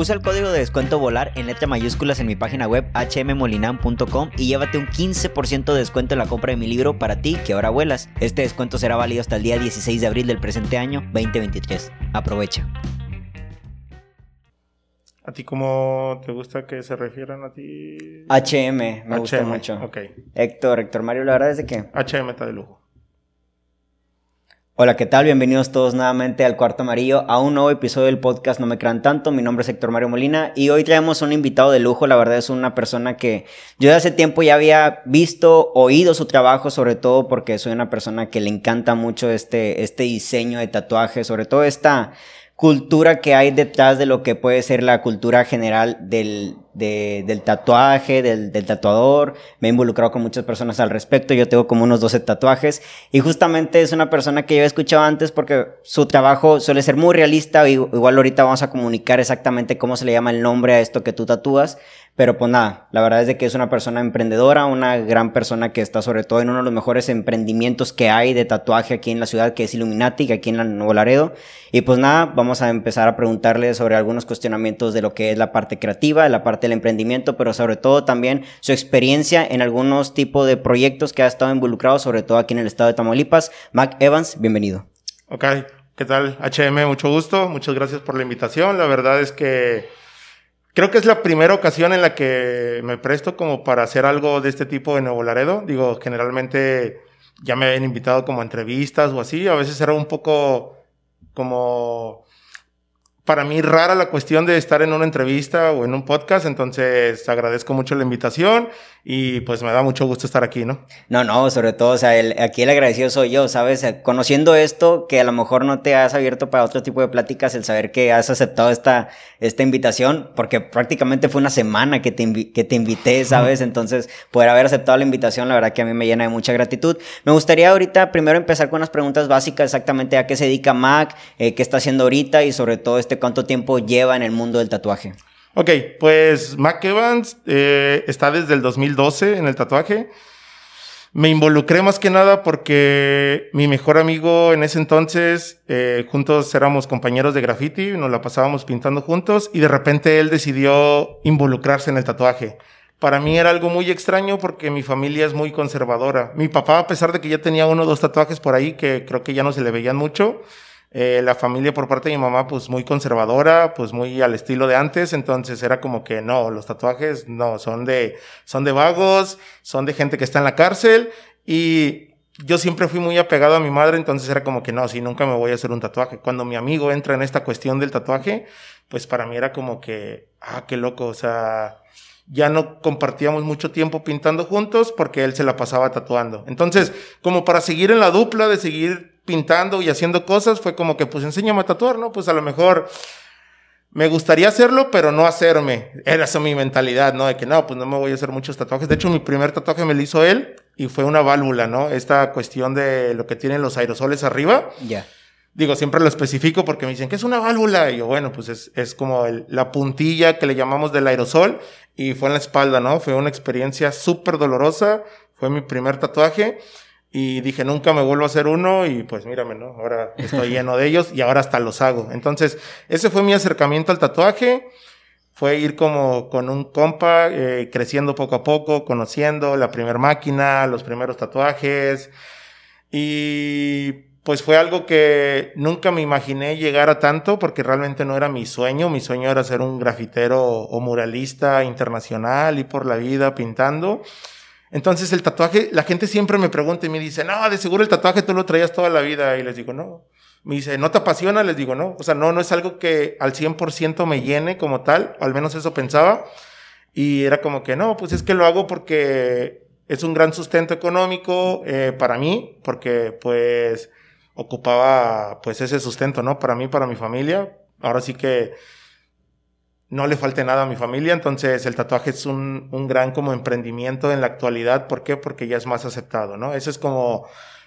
Usa el código de descuento VOLAR en letra mayúsculas en mi página web hmmolinam.com y llévate un 15% de descuento en la compra de mi libro para ti que ahora vuelas. Este descuento será válido hasta el día 16 de abril del presente año 2023. Aprovecha. ¿A ti cómo te gusta que se refieran a ti? HM, me gusta mucho. Ok. Héctor, Héctor Mario, la verdad es de que... HM está de lujo. Hola, ¿qué tal? Bienvenidos todos nuevamente al Cuarto Amarillo, a un nuevo episodio del podcast No Me Crean Tanto. Mi nombre es Héctor Mario Molina y hoy traemos un invitado de lujo. La verdad es una persona que yo de hace tiempo ya había visto, oído su trabajo, sobre todo porque soy una persona que le encanta mucho este, este diseño de tatuaje, sobre todo esta cultura que hay detrás de lo que puede ser la cultura general del, del tatuaje, del, del, tatuador. Me he involucrado con muchas personas al respecto. Yo tengo como unos 12 tatuajes. Y justamente es una persona que yo he escuchado antes porque su trabajo suele ser muy realista. Igual ahorita vamos a comunicar exactamente cómo se le llama el nombre a esto que tú tatúas. Pero pues nada, la verdad es de que es una persona emprendedora, una gran persona que está sobre todo en uno de los mejores emprendimientos que hay de tatuaje aquí en la ciudad, que es Illuminati, aquí en Nuevo Laredo. Y pues nada, vamos a empezar a preguntarle sobre algunos cuestionamientos de lo que es la parte creativa, la parte del emprendimiento, pero sobre todo también su experiencia en algunos tipos de proyectos que ha estado involucrado, sobre todo aquí en el estado de Tamaulipas. Mac Evans, bienvenido. Ok, ¿qué tal? HM, mucho gusto, muchas gracias por la invitación. La verdad es que Creo que es la primera ocasión en la que me presto como para hacer algo de este tipo en Nuevo Laredo. Digo, generalmente ya me habían invitado como a entrevistas o así. A veces era un poco como para mí rara la cuestión de estar en una entrevista o en un podcast, entonces agradezco mucho la invitación y pues me da mucho gusto estar aquí, ¿no? No, no, sobre todo, o sea, aquí el agradecido soy yo, ¿sabes? Conociendo esto, que a lo mejor no te has abierto para otro tipo de pláticas, el saber que has aceptado esta, esta invitación, porque prácticamente fue una semana que te, que te invité, ¿sabes? Entonces, poder haber aceptado la invitación, la verdad que a mí me llena de mucha gratitud. Me gustaría ahorita primero empezar con unas preguntas básicas, exactamente a qué se dedica Mac, eh, qué está haciendo ahorita y sobre todo este cuánto tiempo lleva en el mundo del tatuaje. Ok, pues Mac Evans eh, está desde el 2012 en el tatuaje. Me involucré más que nada porque mi mejor amigo en ese entonces, eh, juntos éramos compañeros de graffiti, nos la pasábamos pintando juntos y de repente él decidió involucrarse en el tatuaje. Para mí era algo muy extraño porque mi familia es muy conservadora. Mi papá, a pesar de que ya tenía uno o dos tatuajes por ahí que creo que ya no se le veían mucho, eh, la familia por parte de mi mamá, pues muy conservadora, pues muy al estilo de antes, entonces era como que no, los tatuajes no, son de, son de vagos, son de gente que está en la cárcel y yo siempre fui muy apegado a mi madre, entonces era como que no, si nunca me voy a hacer un tatuaje. Cuando mi amigo entra en esta cuestión del tatuaje, pues para mí era como que, ah, qué loco, o sea, ya no compartíamos mucho tiempo pintando juntos porque él se la pasaba tatuando. Entonces, como para seguir en la dupla de seguir pintando y haciendo cosas, fue como que, pues enséñame a tatuar, ¿no? Pues a lo mejor me gustaría hacerlo, pero no hacerme. Era esa mi mentalidad, ¿no? De que no, pues no me voy a hacer muchos tatuajes. De hecho, mi primer tatuaje me lo hizo él y fue una válvula, ¿no? Esta cuestión de lo que tienen los aerosoles arriba. Ya. Digo, siempre lo especifico porque me dicen que es una válvula. Y yo, bueno, pues es, es como la puntilla que le llamamos del aerosol y fue en la espalda, ¿no? Fue una experiencia súper dolorosa. Fue mi primer tatuaje. Y dije, nunca me vuelvo a hacer uno y pues mírame, ¿no? Ahora estoy lleno de ellos y ahora hasta los hago. Entonces, ese fue mi acercamiento al tatuaje. Fue ir como con un compa, eh, creciendo poco a poco, conociendo la primera máquina, los primeros tatuajes. Y pues fue algo que nunca me imaginé llegar a tanto porque realmente no era mi sueño. Mi sueño era ser un grafitero o muralista internacional y por la vida pintando. Entonces el tatuaje, la gente siempre me pregunta y me dice, no, de seguro el tatuaje tú lo traías toda la vida. Y les digo, no. Me dice, ¿no te apasiona? Les digo, no. O sea, no, no es algo que al 100% me llene como tal, al menos eso pensaba. Y era como que, no, pues es que lo hago porque es un gran sustento económico eh, para mí, porque pues ocupaba pues ese sustento, ¿no? Para mí, para mi familia. Ahora sí que no le falte nada a mi familia, entonces el tatuaje es un, un, gran como emprendimiento en la actualidad, ¿por qué? Porque ya es más aceptado, ¿no? Eso es como,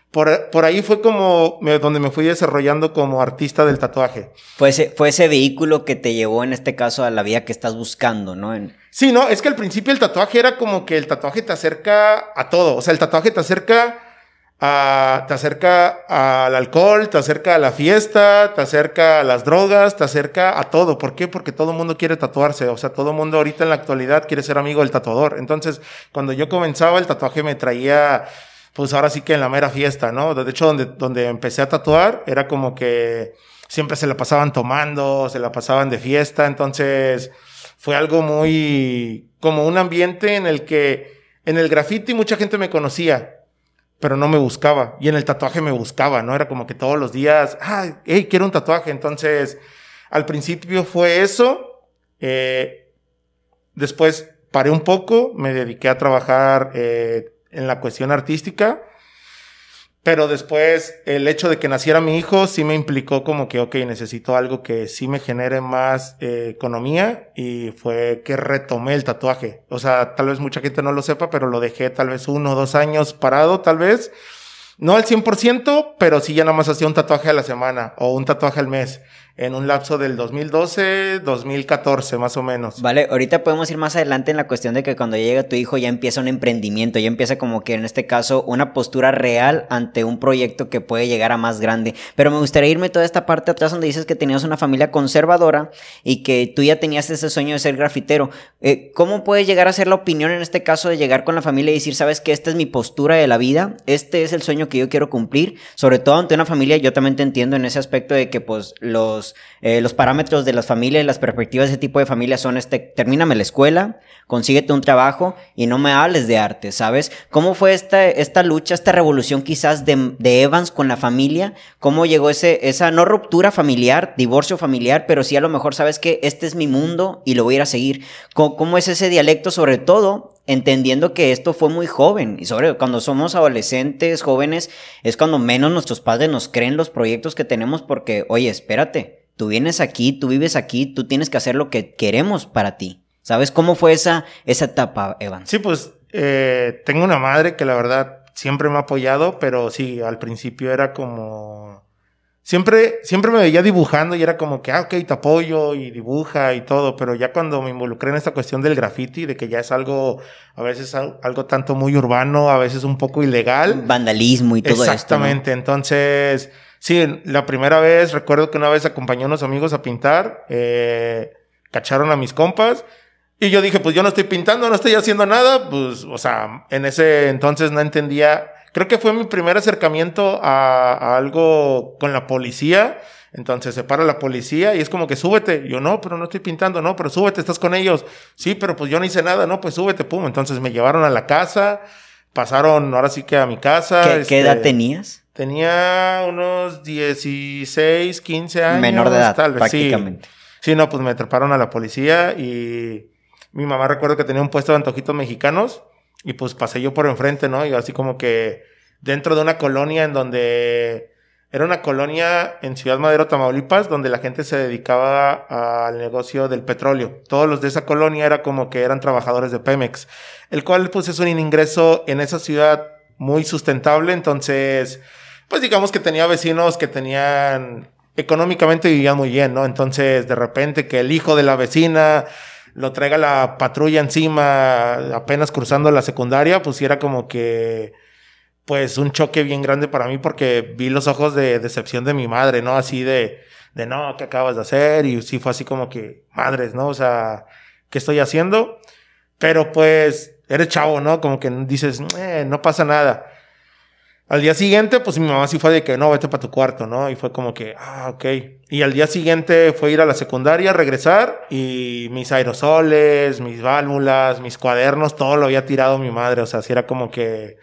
por, por ahí fue como donde me fui desarrollando como artista del tatuaje. Fue ese, fue ese vehículo que te llevó en este caso a la vida que estás buscando, ¿no? En... Sí, no, es que al principio el tatuaje era como que el tatuaje te acerca a todo, o sea, el tatuaje te acerca te acerca al alcohol, te acerca a la fiesta, te acerca a las drogas, te acerca a todo. ¿Por qué? Porque todo el mundo quiere tatuarse. O sea, todo el mundo ahorita en la actualidad quiere ser amigo del tatuador. Entonces, cuando yo comenzaba, el tatuaje me traía, pues ahora sí que en la mera fiesta, ¿no? De hecho, donde, donde empecé a tatuar, era como que siempre se la pasaban tomando, se la pasaban de fiesta. Entonces, fue algo muy, como un ambiente en el que, en el graffiti mucha gente me conocía pero no me buscaba. Y en el tatuaje me buscaba, ¿no? Era como que todos los días, ah, hey, quiero un tatuaje. Entonces, al principio fue eso. Eh, después paré un poco, me dediqué a trabajar eh, en la cuestión artística. Pero después el hecho de que naciera mi hijo sí me implicó como que, ok, necesito algo que sí me genere más eh, economía y fue que retomé el tatuaje. O sea, tal vez mucha gente no lo sepa, pero lo dejé tal vez uno o dos años parado, tal vez. No al 100%, pero sí ya nada más hacía un tatuaje a la semana o un tatuaje al mes en un lapso del 2012, 2014 más o menos. Vale, ahorita podemos ir más adelante en la cuestión de que cuando llega tu hijo ya empieza un emprendimiento, ya empieza como que en este caso una postura real ante un proyecto que puede llegar a más grande. Pero me gustaría irme toda esta parte atrás donde dices que tenías una familia conservadora y que tú ya tenías ese sueño de ser grafitero. Eh, ¿Cómo puede llegar a ser la opinión en este caso de llegar con la familia y decir, sabes que esta es mi postura de la vida, este es el sueño que yo quiero cumplir? Sobre todo ante una familia, yo también te entiendo en ese aspecto de que pues los eh, los, parámetros de las familias, las perspectivas de ese tipo de familias son este, termíname la escuela, consíguete un trabajo y no me hables de arte, ¿sabes? ¿Cómo fue esta, esta lucha, esta revolución quizás de, Evans con la familia? ¿Cómo llegó ese, esa no ruptura familiar, divorcio familiar, pero sí a lo mejor sabes que este es mi mundo y lo voy a ir a seguir? ¿Cómo, cómo es ese dialecto sobre todo entendiendo que esto fue muy joven y sobre cuando somos adolescentes, jóvenes, es cuando menos nuestros padres nos creen los proyectos que tenemos porque, oye, espérate, tú vienes aquí, tú vives aquí, tú tienes que hacer lo que queremos para ti. ¿Sabes cómo fue esa, esa etapa, Evan? Sí, pues eh, tengo una madre que la verdad siempre me ha apoyado, pero sí, al principio era como siempre, siempre me veía dibujando y era como que, ah, ok, te apoyo y dibuja y todo, pero ya cuando me involucré en esta cuestión del graffiti, de que ya es algo, a veces algo tanto muy urbano, a veces un poco ilegal. Vandalismo y todo esto. Exactamente, entonces, sí, la primera vez, recuerdo que una vez acompañé a unos amigos a pintar, eh, cacharon a mis compas. Y yo dije, pues yo no estoy pintando, no estoy haciendo nada, pues, o sea, en ese entonces no entendía Creo que fue mi primer acercamiento a, algo con la policía. Entonces se para la policía y es como que súbete. Yo no, pero no estoy pintando, no, pero súbete, estás con ellos. Sí, pero pues yo no hice nada, no, pues súbete, pum. Entonces me llevaron a la casa, pasaron ahora sí que a mi casa. ¿Qué, edad este, tenías? Tenía unos 16, 15 años. Menor de edad, tal vez. Prácticamente. Sí. sí, no, pues me treparon a la policía y mi mamá recuerdo que tenía un puesto de antojitos mexicanos y pues pasé yo por enfrente, ¿no? Y así como que dentro de una colonia en donde era una colonia en Ciudad Madero, Tamaulipas, donde la gente se dedicaba al negocio del petróleo. Todos los de esa colonia era como que eran trabajadores de Pemex, el cual pues es un ingreso en esa ciudad muy sustentable. Entonces, pues digamos que tenía vecinos que tenían económicamente vivían muy bien, ¿no? Entonces, de repente que el hijo de la vecina lo traiga la patrulla encima apenas cruzando la secundaria, pues era como que pues un choque bien grande para mí porque vi los ojos de decepción de mi madre, ¿no? Así de, de no, ¿qué acabas de hacer? Y sí fue así como que, madres, ¿no? O sea, ¿qué estoy haciendo? Pero pues, eres chavo, ¿no? Como que dices, eh, no pasa nada. Al día siguiente, pues mi mamá sí fue de que no, vete para tu cuarto, ¿no? Y fue como que, ah, ok. Y al día siguiente fue ir a la secundaria, regresar y mis aerosoles, mis válvulas, mis cuadernos, todo lo había tirado mi madre. O sea, así era como que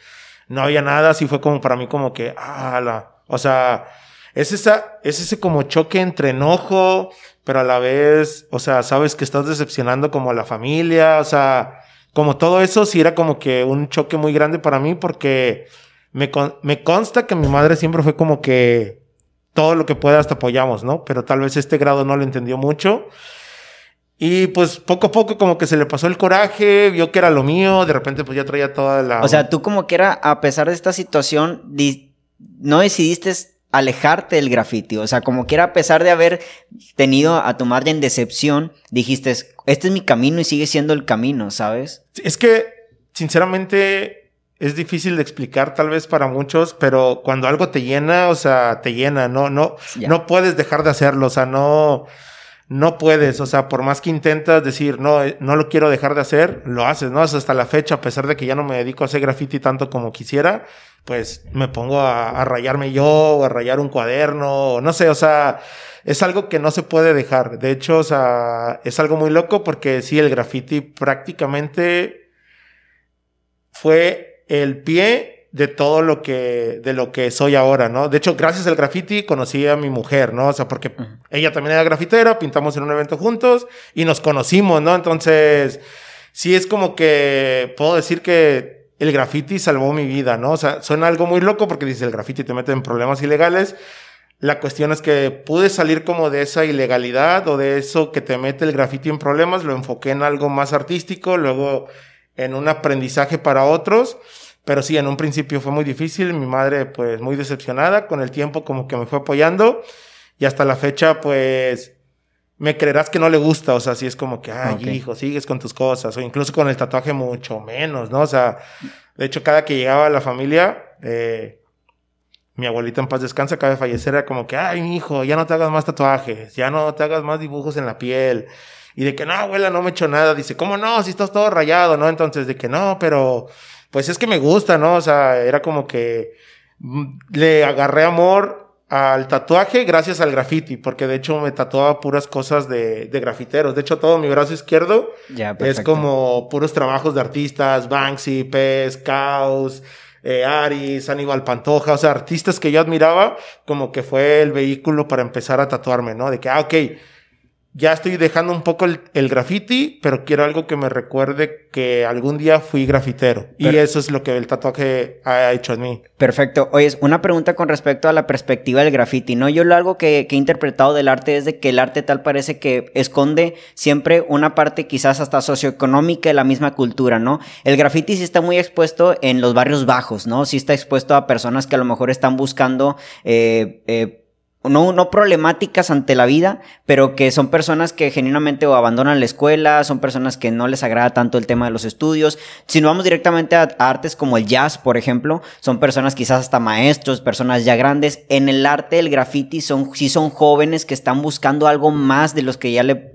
no había nada, así fue como para mí como que, ah, la, o sea, es esa, es ese como choque entre enojo, pero a la vez, o sea, sabes que estás decepcionando como a la familia, o sea, como todo eso sí era como que un choque muy grande para mí porque me, me consta que mi madre siempre fue como que todo lo que puedas te apoyamos, ¿no? Pero tal vez este grado no lo entendió mucho. Y pues poco a poco como que se le pasó el coraje, vio que era lo mío, de repente pues ya traía toda la... O sea, tú como que era, a pesar de esta situación, no decidiste alejarte del graffiti, o sea, como que era a pesar de haber tenido a tu madre en decepción, dijiste, este es mi camino y sigue siendo el camino, ¿sabes? Es que, sinceramente, es difícil de explicar tal vez para muchos, pero cuando algo te llena, o sea, te llena, no, no, no puedes dejar de hacerlo, o sea, no, no puedes, o sea, por más que intentas decir, no, eh, no lo quiero dejar de hacer, lo haces, ¿no? hasta la fecha, a pesar de que ya no me dedico a hacer graffiti tanto como quisiera, pues me pongo a, a rayarme yo, o a rayar un cuaderno, o no sé, o sea, es algo que no se puede dejar. De hecho, o sea, es algo muy loco porque sí, el graffiti prácticamente fue el pie de todo lo que, de lo que soy ahora, ¿no? De hecho, gracias al graffiti conocí a mi mujer, ¿no? O sea, porque ella también era grafitera, pintamos en un evento juntos y nos conocimos, ¿no? Entonces, sí es como que puedo decir que el graffiti salvó mi vida, ¿no? O sea, suena algo muy loco porque dice el graffiti te mete en problemas ilegales. La cuestión es que pude salir como de esa ilegalidad o de eso que te mete el graffiti en problemas, lo enfoqué en algo más artístico, luego en un aprendizaje para otros. Pero sí, en un principio fue muy difícil. Mi madre, pues, muy decepcionada. Con el tiempo, como que me fue apoyando. Y hasta la fecha, pues, me creerás que no le gusta. O sea, sí es como que, ay, hijo, sigues con tus cosas. O incluso con el tatuaje, mucho menos, ¿no? O sea, de hecho, cada que llegaba a la familia, eh, mi abuelita en paz descansa, acaba de fallecer, era como que, ay, mi hijo, ya no te hagas más tatuajes, ya no te hagas más dibujos en la piel. Y de que, no, abuela, no me he hecho nada. Dice, ¿cómo no? Si estás todo rayado, ¿no? Entonces, de que no, pero pues es que me gusta, ¿no? O sea, era como que mm, le agarré amor al tatuaje gracias al graffiti, porque de hecho me tatuaba puras cosas de, de grafiteros. De hecho, todo mi brazo izquierdo es como puros trabajos de artistas, Banksy, Pez, Caos, eh, Aris, Aníbal Pantoja, o sea, artistas que yo admiraba, como que fue el vehículo para empezar a tatuarme, ¿no? De que, ah, ok, ya estoy dejando un poco el, el, graffiti, pero quiero algo que me recuerde que algún día fui grafitero. y eso es lo que el tatuaje ha hecho en mí. Perfecto. Oye, una pregunta con respecto a la perspectiva del graffiti, ¿no? Yo lo algo que, que, he interpretado del arte es de que el arte tal parece que esconde siempre una parte quizás hasta socioeconómica de la misma cultura, ¿no? El graffiti sí está muy expuesto en los barrios bajos, ¿no? Sí está expuesto a personas que a lo mejor están buscando eh, eh, no, no problemáticas ante la vida, pero que son personas que genuinamente o abandonan la escuela, son personas que no les agrada tanto el tema de los estudios. Si no vamos directamente a, artes como el jazz, por ejemplo, son personas quizás hasta maestros, personas ya grandes. En el arte del graffiti son, sí son jóvenes que están buscando algo más de los que ya le,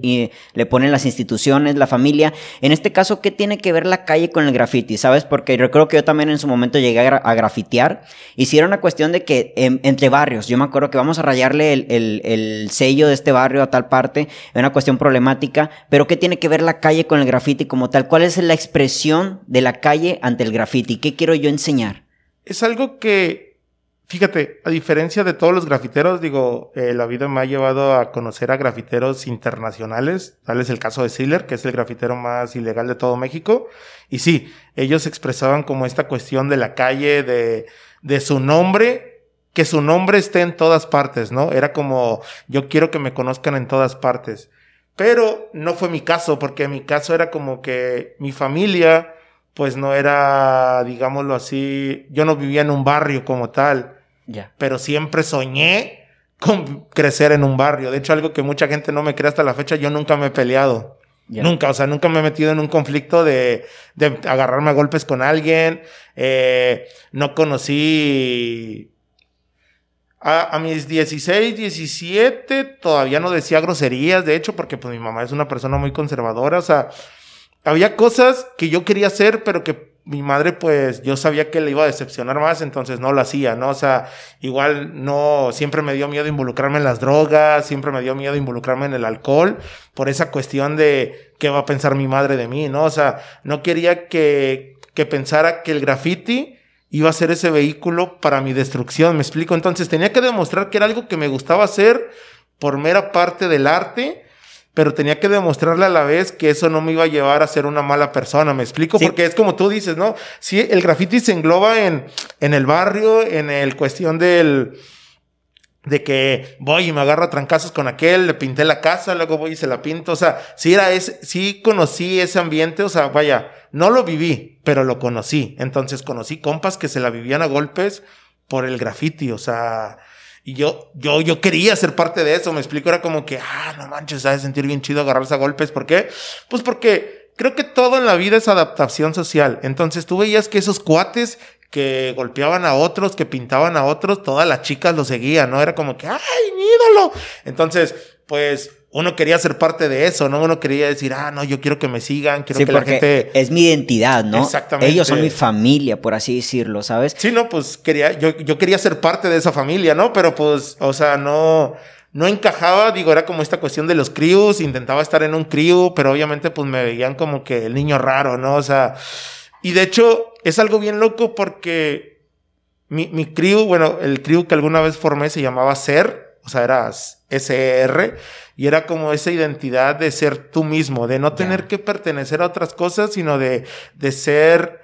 le ponen las instituciones, la familia. En este caso, ¿qué tiene que ver la calle con el graffiti? ¿Sabes? Porque yo creo que yo también en su momento llegué a, grafitear era una cuestión de que em, entre barrios, yo me acuerdo que vamos a rayarle el, sello de este barrio a tal parte, es una cuestión problemática, pero ¿qué tiene que ver la calle con el graffiti como tal? ¿Cuál es la expresión de la calle ante el graffiti? ¿Qué quiero yo enseñar? Es algo que, fíjate, a diferencia de todos los grafiteros, digo, eh, la vida me ha llevado a conocer a grafiteros internacionales, tal es el caso de Siller, que es el grafitero más ilegal de todo México, y sí, ellos expresaban como esta cuestión de la calle, de, de su nombre que su nombre esté en todas partes, ¿no? Era como, yo quiero que me conozcan en todas partes. Pero no fue mi caso, porque mi caso era como que mi familia, pues no era, digámoslo así, yo no vivía en un barrio como tal. Ya. Pero siempre soñé con crecer en un barrio. De hecho, algo que mucha gente no me cree hasta la fecha, yo nunca me he peleado. Nunca, o sea, nunca me he metido en un conflicto de, de agarrarme a golpes con alguien. Eh, no conocí a, mis 16, 17 todavía no decía groserías, de hecho, porque pues mi mamá es una persona muy conservadora, o sea, había cosas que yo quería hacer, pero que mi madre, pues yo sabía que le iba a decepcionar más, entonces no lo hacía, ¿no? O sea, igual no, siempre me dio miedo involucrarme en las drogas, siempre me dio miedo involucrarme en el alcohol, por esa cuestión de qué va a pensar mi madre de mí, ¿no? O sea, no quería que, que pensara que el graffiti iba a ser ese vehículo para mi destrucción, me explico. Entonces tenía que demostrar que era algo que me gustaba hacer por mera parte del arte, pero tenía que demostrarle a la vez que eso no me iba a llevar a ser una mala persona, me explico, porque es como tú dices, ¿no? Sí, el graffiti se engloba en, en el barrio, en el cuestión del de que voy y me agarro a trancazos con aquel, le pinté la casa, luego voy y se la pinto, o sea, sí era ese, sí conocí ese ambiente, o sea, vaya, no lo viví, pero lo conocí. Entonces conocí compas que se la vivían a golpes por el graffiti, o sea, y yo, yo, yo quería ser parte de eso, me explico, era como que, ah, no manches, sabes sentir bien chido agarrarse a golpes, ¿por qué? Pues porque creo que todo en la vida es adaptación social. Entonces tú veías que esos cuates que golpeaban a otros, que pintaban a otros, todas las chicas lo seguían, ¿no? Era como que, ¡ay, mi ídolo! Entonces, pues uno quería ser parte de eso, ¿no? Uno quería decir, ah, no, yo quiero que me sigan, quiero que la gente. Es mi identidad, ¿no? Exactamente. Ellos son mi familia, por así decirlo, ¿sabes? Sí, no, pues quería, yo, yo quería ser parte de esa familia, ¿no? Pero pues, o sea, no no encajaba, digo, era como esta cuestión de los crews, intentaba estar en un crew, pero obviamente pues me veían como que el niño raro, ¿no? O sea, y de hecho es algo bien loco porque mi, mi crew, bueno, el crew que alguna vez formé se llamaba SER, o sea, era SR, y era como esa identidad de ser tú mismo, de no tener que pertenecer a otras cosas, sino de, de ser...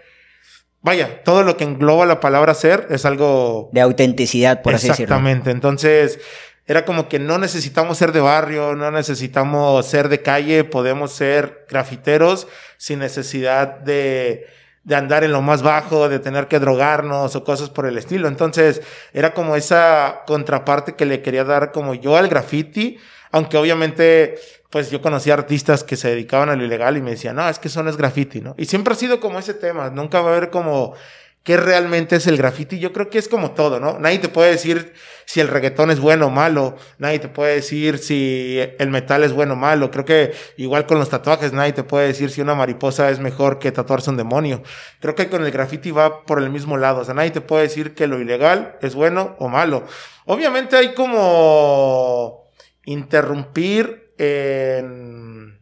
Vaya, todo lo que engloba la palabra ser es algo... De autenticidad, por así decirlo. Exactamente. Entonces, era como que no necesitamos ser de barrio, no necesitamos ser de calle, podemos ser grafiteros sin necesidad de, de andar en lo más bajo, de tener que drogarnos o cosas por el estilo. Entonces, era como esa contraparte que le quería dar como yo al graffiti, aunque obviamente, pues yo conocía artistas que se dedicaban a lo ilegal y me decían, no, es que eso no es graffiti, ¿no? Y siempre ha sido como ese tema, nunca va a haber como qué realmente es el graffiti. Yo creo que es como todo, ¿no? Nadie te puede decir si el reggaetón es bueno o malo. Nadie te puede decir si el metal es bueno o malo. Creo que igual con los tatuajes, nadie te puede decir si una mariposa es mejor que tatuarse un demonio. Creo que con el graffiti va por el mismo lado. O sea, nadie te puede decir que lo ilegal es bueno o malo. Obviamente hay como interrumpir en,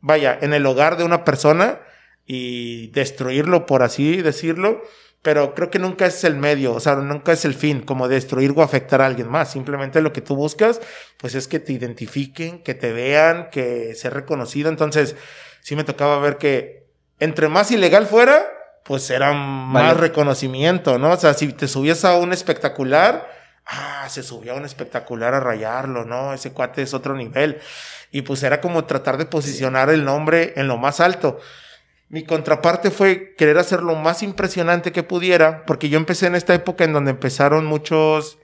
vaya, en el hogar de una persona y destruirlo, por así decirlo, pero creo que nunca es el medio, o sea, nunca es el fin, como destruir o afectar a alguien más. Simplemente lo que tú buscas, pues es que te identifiquen, que te vean, que sea reconocido. Entonces, sí me tocaba ver que entre más ilegal fuera, pues era más reconocimiento, ¿no? O sea, si te subías a un espectacular, ah, se subía a un espectacular a rayarlo, ¿no? Ese cuate es otro nivel. Y pues era como tratar de posicionar el nombre en lo más alto. Mi contraparte fue querer hacer lo más impresionante que pudiera, porque yo empecé en esta época en donde empezaron muchos,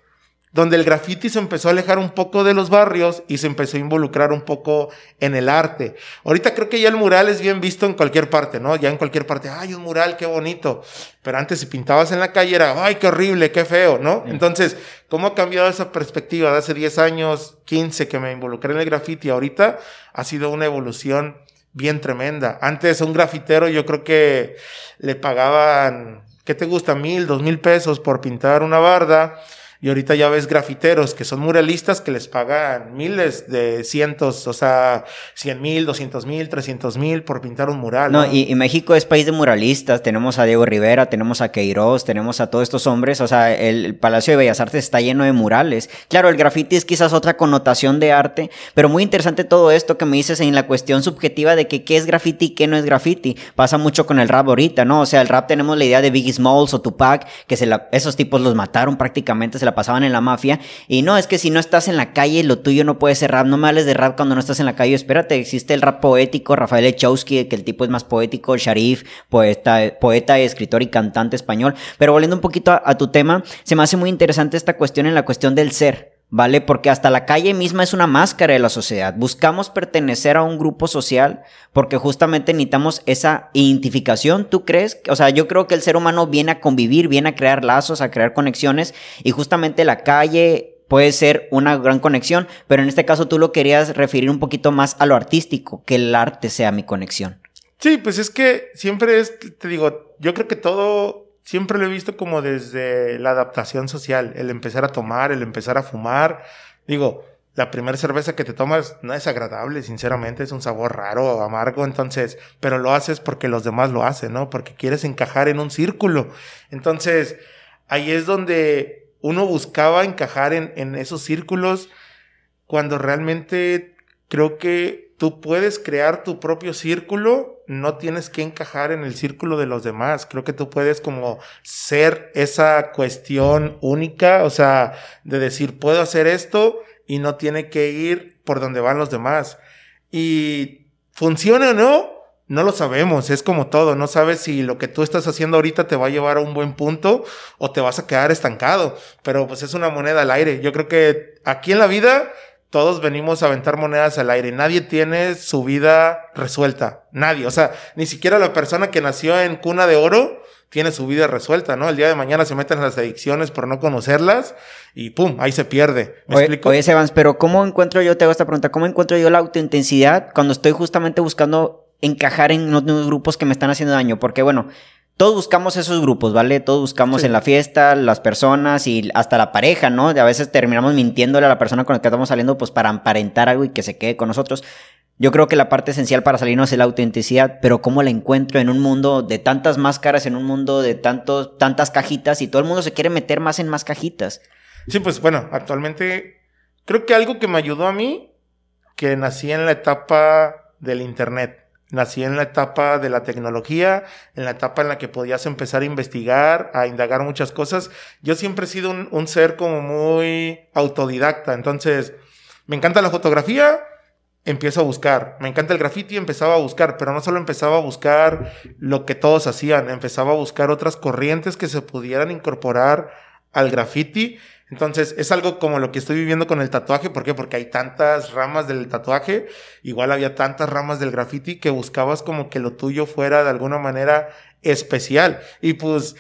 donde el graffiti se empezó a alejar un poco de los barrios y se empezó a involucrar un poco en el arte. Ahorita creo que ya el mural es bien visto en cualquier parte, ¿no? Ya en cualquier parte, ay, un mural, qué bonito. Pero antes si pintabas en la calle era, ay, qué horrible, qué feo, ¿no? Entonces, ¿cómo ha cambiado esa perspectiva de hace 10 años, 15 que me involucré en el graffiti? Ahorita ha sido una evolución bien tremenda. Antes un grafitero yo creo que le pagaban, ¿qué te gusta? Mil, dos mil pesos por pintar una barda y ahorita ya ves grafiteros que son muralistas que les pagan miles de cientos, o sea, cien mil, doscientos mil, trescientos mil por pintar un mural. No, Y, México es país de muralistas. Tenemos a Diego Rivera, tenemos a Queiroz, tenemos a todos estos hombres. O sea, el, Palacio de Bellas Artes está lleno de murales. Claro, el graffiti es quizás otra connotación de arte, pero muy interesante todo esto que me dices en la cuestión subjetiva de que qué es graffiti y qué no es graffiti. Pasa mucho con el rap ahorita, ¿no? O sea, el rap tenemos la idea de Biggie Smalls o Tupac, que se la, esos tipos los mataron prácticamente, se la pasaban en la mafia. Y no, es que si no estás en la calle, lo tuyo no puede ser rap. No me hables de rap cuando no estás en la calle. Espérate, existe el rap poético, Rafael Echowski, que el tipo es más poético, Sharif, poeta, poeta, escritor y cantante español. Pero volviendo un poquito a, a tu tema, se me hace muy interesante esta cuestión en la cuestión del ser. ¿Vale? Porque hasta la calle misma es una máscara de la sociedad. Buscamos pertenecer a un grupo social porque justamente necesitamos esa identificación, ¿tú crees? O sea, yo creo que el ser humano viene a convivir, viene a crear lazos, a crear conexiones y justamente la calle puede ser una gran conexión, pero en este caso tú lo querías referir un poquito más a lo artístico, que el arte sea mi conexión. Sí, pues es que siempre es, te digo, yo creo que todo siempre lo he visto como desde la adaptación social, el empezar a tomar, el empezar a fumar. Digo, la primera cerveza que te tomas no es agradable, sinceramente, es un sabor raro, amargo, entonces, pero lo haces porque los demás lo hacen, ¿no? Porque quieres encajar en un círculo. Entonces, ahí es donde uno buscaba encajar en, en esos círculos cuando realmente creo que tú puedes crear tu propio círculo, no tienes que encajar en el círculo de los demás. Creo que tú puedes como ser esa cuestión única, o sea, de decir, puedo hacer esto y no tiene que ir por donde van los demás. Y funciona o no, no lo sabemos, es como todo, no sabes si lo que tú estás haciendo ahorita te va a llevar a un buen punto o te vas a quedar estancado, pero pues es una moneda al aire. Yo creo que aquí en la vida todos venimos a aventar monedas al aire. Nadie tiene su vida resuelta. Nadie. O sea, ni siquiera la persona que nació en cuna de oro tiene su vida resuelta, ¿no? El día de mañana se meten en las adicciones por no conocerlas y pum, ahí se pierde. ¿Me oye, explico? Oye, Sebans, pero ¿cómo encuentro yo, te hago esta pregunta, ¿cómo encuentro yo la autointensidad cuando estoy justamente buscando encajar en unos grupos que me están haciendo daño? Porque bueno, todos buscamos esos grupos, ¿vale? Todos buscamos en la fiesta, las personas y hasta la pareja, ¿no? a veces terminamos mintiéndole a la persona con la que estamos saliendo, pues para aparentar algo y que se quede con nosotros. Yo creo que la parte esencial para salirnos es la autenticidad, pero ¿cómo la encuentro en un mundo de tantas máscaras, en un mundo de tantos, tantas cajitas y todo el mundo se quiere meter más en más cajitas? Sí, pues bueno, actualmente creo que algo que me ayudó a mí, que nací en la etapa del Internet. Nací en la etapa de la tecnología, en la etapa en la que podías empezar a investigar, a indagar muchas cosas. Yo siempre he sido un, ser como muy autodidacta, entonces me encanta la fotografía, empiezo a buscar. Me encanta el graffiti, empezaba a buscar, pero no solo empezaba a buscar lo que todos hacían, empezaba a buscar otras corrientes que se pudieran incorporar al graffiti entonces, es algo como lo que estoy viviendo con el tatuaje. ¿Por qué? Porque hay tantas ramas del tatuaje. Igual había tantas ramas del graffiti que buscabas como que lo tuyo fuera de alguna manera especial. Y pues,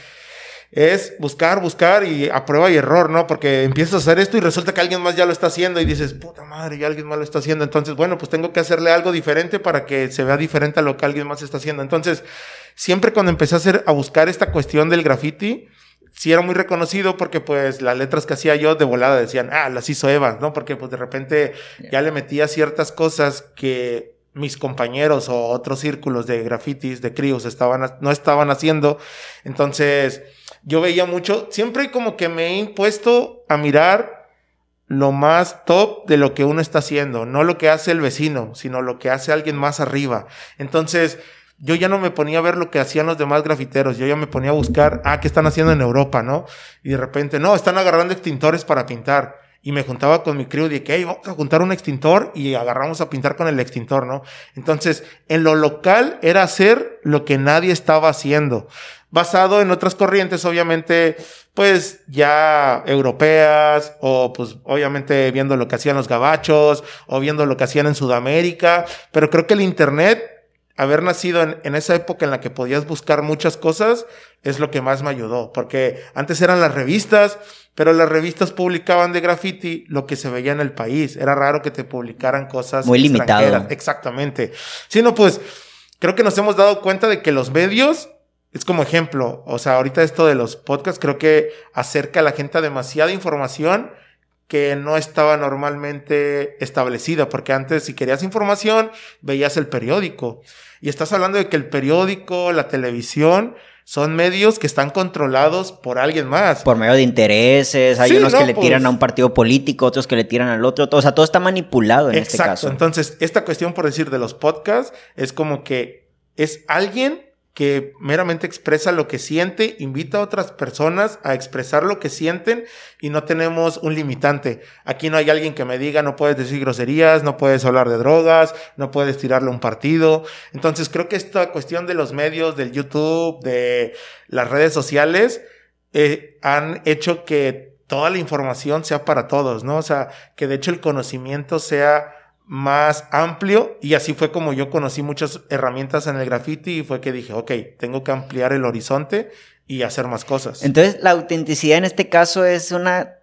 es buscar, buscar y a prueba y error, ¿no? Porque empiezas a hacer esto y resulta que alguien más ya lo está haciendo y dices, puta madre, ya alguien más lo está haciendo. Entonces, bueno, pues tengo que hacerle algo diferente para que se vea diferente a lo que alguien más está haciendo. Entonces, siempre cuando empecé a hacer, a buscar esta cuestión del graffiti, sí era muy reconocido porque pues las letras que hacía yo de volada decían, ah, las hizo Evans, ¿no? Porque pues de repente ya le metía ciertas cosas que mis compañeros o otros círculos de grafitis, de críos estaban, no estaban haciendo. Entonces yo veía mucho, siempre como que me he impuesto a mirar lo más top de lo que uno está haciendo, no lo que hace el vecino, sino lo que hace alguien más arriba. Entonces, yo ya no me ponía a ver lo que hacían los demás grafiteros, yo ya me ponía a buscar, ah, ¿qué están haciendo en Europa, no? Y de repente, no, están agarrando extintores para pintar. Y me juntaba con mi crew y dije, hey, vamos a juntar un extintor y agarramos a pintar con el extintor, ¿no? Entonces, en lo local era hacer lo que nadie estaba haciendo. Basado en otras corrientes, obviamente, pues ya europeas, o pues obviamente viendo lo que hacían los gabachos, o viendo lo que hacían en Sudamérica. Pero creo que el Internet haber nacido en, esa época en la que podías buscar muchas cosas es lo que más me ayudó, porque antes eran las revistas, pero las revistas publicaban de graffiti lo que se veía en el país. Era raro que te publicaran cosas muy limitadas. Exactamente. Si no, pues creo que nos hemos dado cuenta de que los medios es como ejemplo, o sea, ahorita esto de los podcasts creo que acerca a la gente a demasiada información que no estaba normalmente establecida, porque antes si querías información veías el periódico. Y estás hablando de que el periódico, la televisión, son medios que están controlados por alguien más. Por medio de intereses, hay unos que le tiran pues a un partido político, otros que le tiran al otro, o sea, todo está manipulado en este caso. Entonces, esta cuestión, por decir, de los podcasts, es como que es alguien que meramente expresa lo que siente, invita a otras personas a expresar lo que sienten y no tenemos un limitante. Aquí no hay alguien que me diga no puedes decir groserías, no puedes hablar de drogas, no puedes tirarle un partido. Entonces creo que esta cuestión de los medios, del YouTube, de las redes sociales, eh, han hecho que toda la información sea para todos, ¿no? O sea, que de hecho el conocimiento sea más amplio y así fue como yo conocí muchas herramientas en el graffiti y fue que dije, ok, tengo que ampliar el horizonte y hacer más cosas. Entonces, la autenticidad en este caso es una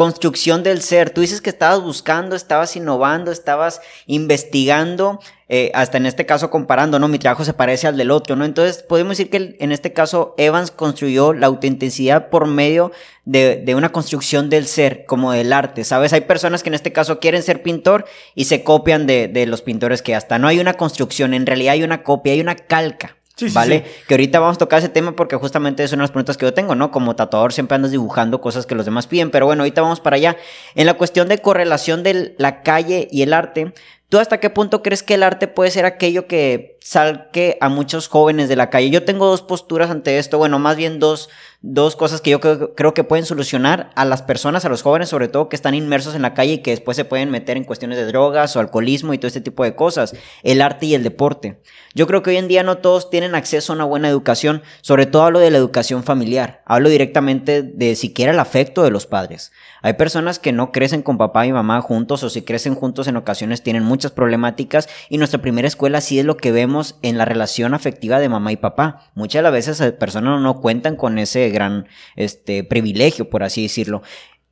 construcción del ser. Tú dices que estabas buscando, estabas innovando, estabas investigando, eh, hasta en este caso comparando, ¿no? Mi trabajo se parece al del otro, ¿no? Entonces podemos decir que en este caso Evans construyó la autenticidad por medio de, de, una construcción del ser, como del arte, ¿sabes? Hay personas que en este caso quieren ser pintor y se copian de, de los pintores que hasta no hay una construcción, en realidad hay una copia, hay una calca. ¿Vale? Que ahorita vamos a tocar ese tema porque justamente es una de las preguntas que yo tengo, ¿no? Como tatuador siempre andas dibujando cosas que los demás piden, pero bueno, ahorita vamos para allá. En la cuestión de correlación de la calle y el arte, ¿tú hasta qué punto crees que el arte puede ser aquello que salque a muchos jóvenes de la calle. Yo tengo dos posturas ante esto, bueno, más bien dos, dos cosas que yo creo, que pueden solucionar a las personas, a los jóvenes sobre todo, que están inmersos en la calle y que después se pueden meter en cuestiones de drogas o alcoholismo y todo este tipo de cosas, el arte y el deporte. Yo creo que hoy en día no todos tienen acceso a una buena educación, sobre todo hablo de la educación familiar, hablo directamente de siquiera el afecto de los padres. Hay personas que no crecen con papá y mamá juntos o si crecen juntos en ocasiones tienen muchas problemáticas y nuestra primera escuela sí es lo que vemos en la relación afectiva de mamá y papá. Muchas de las veces las personas no cuentan con ese gran este, privilegio, por así decirlo.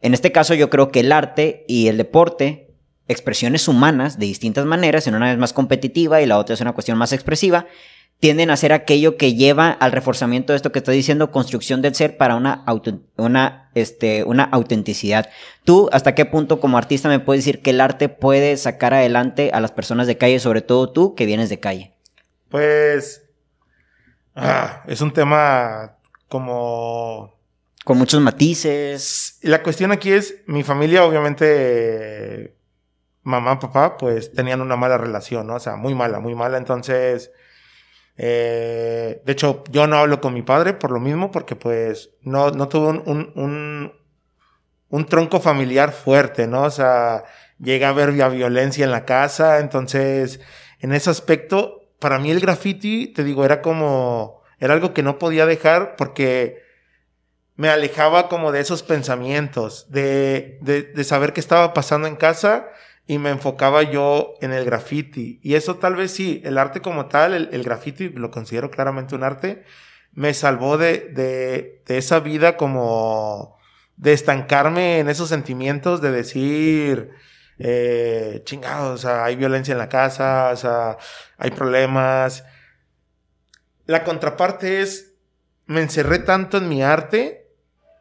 En este caso yo creo que el arte y el deporte, expresiones humanas de distintas maneras, en una es más competitiva y la otra es una cuestión más expresiva, tienden a ser aquello que lleva al reforzamiento de esto que estoy diciendo, construcción del ser para una, una, este, una autenticidad. ¿Tú hasta qué punto como artista me puedes decir que el arte puede sacar adelante a las personas de calle, sobre todo tú que vienes de calle? Pues ah, es un tema como... Con muchos matices. La cuestión aquí es, mi familia obviamente, mamá, papá, pues tenían una mala relación, ¿no? O sea, muy mala, muy mala. Entonces eh, de hecho, yo no hablo con mi padre por lo mismo, porque pues no, no tuve un, un, un, tronco familiar fuerte, ¿no? O sea, llega a haber violencia en la casa, entonces, en ese aspecto, para mí el graffiti, te digo, era como, era algo que no podía dejar porque me alejaba como de esos pensamientos, de, de, saber qué estaba pasando en casa y me enfocaba yo en el graffiti. Y eso tal vez sí, el arte como tal, el, el graffiti lo considero claramente un arte, me salvó de, de, de, esa vida como de estancarme en esos sentimientos de decir, eh, chingados, hay violencia en la casa, o sea, hay problemas. La contraparte es, me encerré tanto en mi arte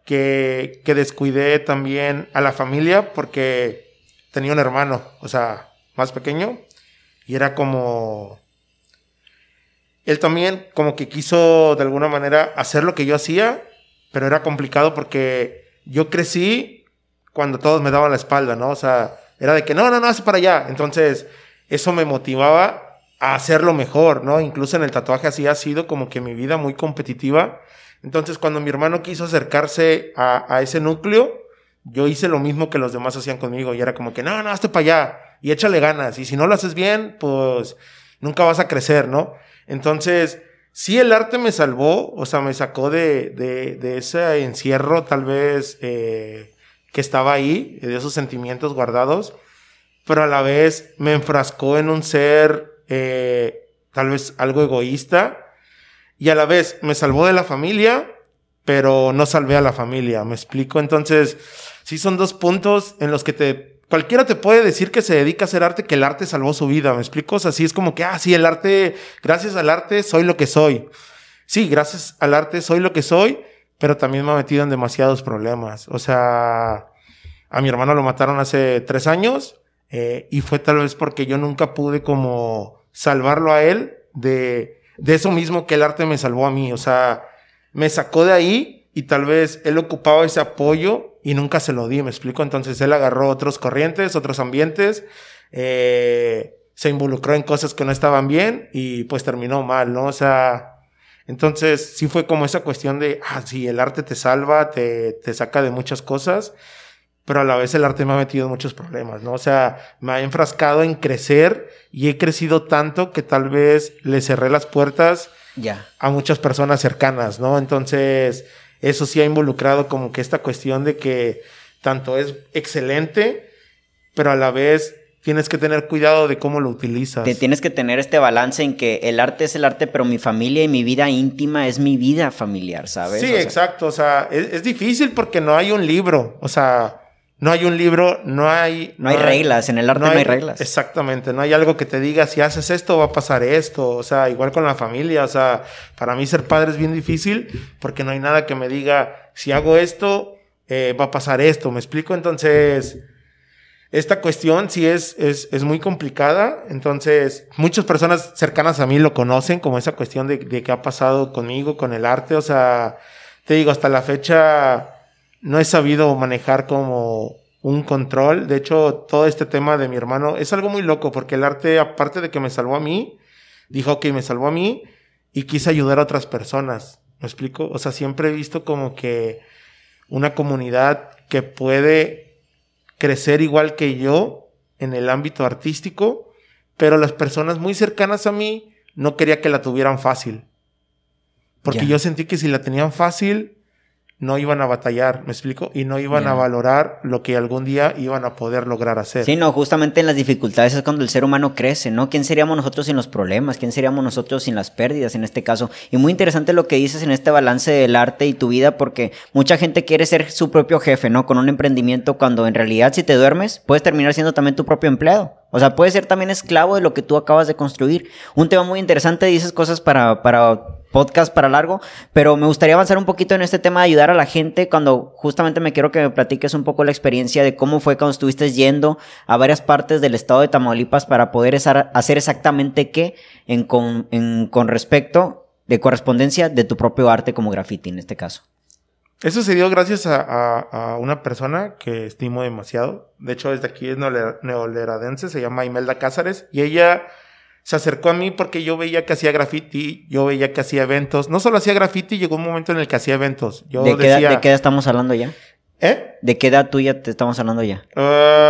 que, que descuidé también a la familia porque tenía un hermano, o sea, más pequeño, y era como... Él también como que quiso de alguna manera hacer lo que yo hacía, pero era complicado porque yo crecí cuando todos me daban la espalda, ¿no? O sea, era de que no, no, no, hace para allá. Entonces, eso me motivaba a hacerlo mejor, ¿no? Incluso en el tatuaje así ha sido como que mi vida muy competitiva. Entonces, cuando mi hermano quiso acercarse a, a ese núcleo, yo hice lo mismo que los demás hacían conmigo y era como que, no, no, hazte para allá y échale ganas. Y si no lo haces bien, pues nunca vas a crecer, ¿no? Entonces, sí el arte me salvó, o sea, me sacó de, de, de ese encierro tal vez eh, que estaba ahí, de esos sentimientos guardados, pero a la vez me enfrascó en un ser eh, tal vez algo egoísta y a la vez me salvó de la familia, pero no salvé a la familia, me explico. Entonces, sí son dos puntos en los que te cualquiera te puede decir que se dedica a hacer arte, que el arte salvó su vida, ¿me explico? O sea, sí es como que, ah, sí, el arte, gracias al arte soy lo que soy. Sí, gracias al arte soy lo que soy, pero también me ha metido en demasiados problemas. O sea, a mi hermano lo mataron hace tres años eh, y fue tal vez porque yo nunca pude como salvarlo a él de, de eso mismo que el arte me salvó a mí. O sea, me sacó de ahí y tal vez él ocupaba ese apoyo y nunca se lo di, me explico. Entonces él agarró otros corrientes, otros ambientes, eh, se involucró en cosas que no estaban bien y pues terminó mal, ¿no? O sea, entonces sí fue como esa cuestión de, ah, sí, el arte te salva, te, te saca de muchas cosas, pero a la vez el arte me ha metido en muchos problemas, ¿no? O sea, me ha enfrascado en crecer y he crecido tanto que tal vez le cerré las puertas ya. a muchas personas cercanas, ¿no? Entonces, eso sí ha involucrado como que esta cuestión de que tanto es excelente, pero a la vez tienes que tener cuidado de cómo lo utilizas. Te tienes que tener este balance en que el arte es el arte, pero mi familia y mi vida íntima es mi vida familiar, ¿sabes? Sí, exacto. O sea, es, es, difícil porque no hay un libro. O sea, no hay un libro, no hay... No, hay, reglas, en el arte no hay, reglas. Exactamente, no hay algo que te diga, si haces esto va a pasar esto, o sea, igual con la familia, o sea, para mí ser padre es bien difícil porque no hay nada que me diga, si hago esto, eh, va a pasar esto, ¿me explico? Entonces, esta cuestión sí es, es, es muy complicada, entonces, muchas personas cercanas a mí lo conocen como esa cuestión de, de qué ha pasado conmigo, con el arte, o sea, te digo, hasta la fecha no he sabido manejar como un control. De hecho, todo este tema de mi hermano es algo muy loco porque el arte, aparte de que me salvó a mí, Dijo, ok, me salvó a mí y quise ayudar a otras personas. ¿Me explico? O sea, siempre he visto como que una comunidad que puede crecer igual que yo en el ámbito artístico, pero las personas muy cercanas a mí no quería que la tuvieran fácil. Porque yo sentí que si la tenían fácil, no iban a batallar, ¿me explico? Y no iban a valorar lo que algún día iban a poder lograr hacer. Sí, no, justamente en las dificultades es cuando el ser humano crece, ¿no? ¿Quién seríamos nosotros sin los problemas? ¿Quién seríamos nosotros sin las pérdidas en este caso? Y muy interesante lo que dices en este balance del arte y tu vida, porque mucha gente quiere ser su propio jefe, ¿no? Con un emprendimiento, cuando en realidad si te duermes, puedes terminar siendo también tu propio empleado. O sea, puedes ser también esclavo de lo que tú acabas de construir. Un tema muy interesante, dices cosas para, para podcast para largo, pero me gustaría avanzar un poquito en este tema de ayudar a la gente cuando justamente me quiero que me platiques un poco la experiencia de cómo fue cuando estuviste yendo a varias partes del estado de Tamaulipas para poder hacer exactamente qué en con, con respecto de correspondencia de tu propio arte como graffiti en este caso. Eso se dio gracias a, una persona que estimo demasiado. De hecho, desde aquí es neoleradense, se llama Imelda Cázares, y ella se acercó a mí porque yo veía que hacía graffiti, yo veía que hacía eventos. No solo hacía graffiti, llegó un momento en el que hacía eventos. Yo ¿De, qué, edad, ¿De qué edad estamos hablando ya? ¿Eh? ¿De qué edad tuya te estamos hablando ya?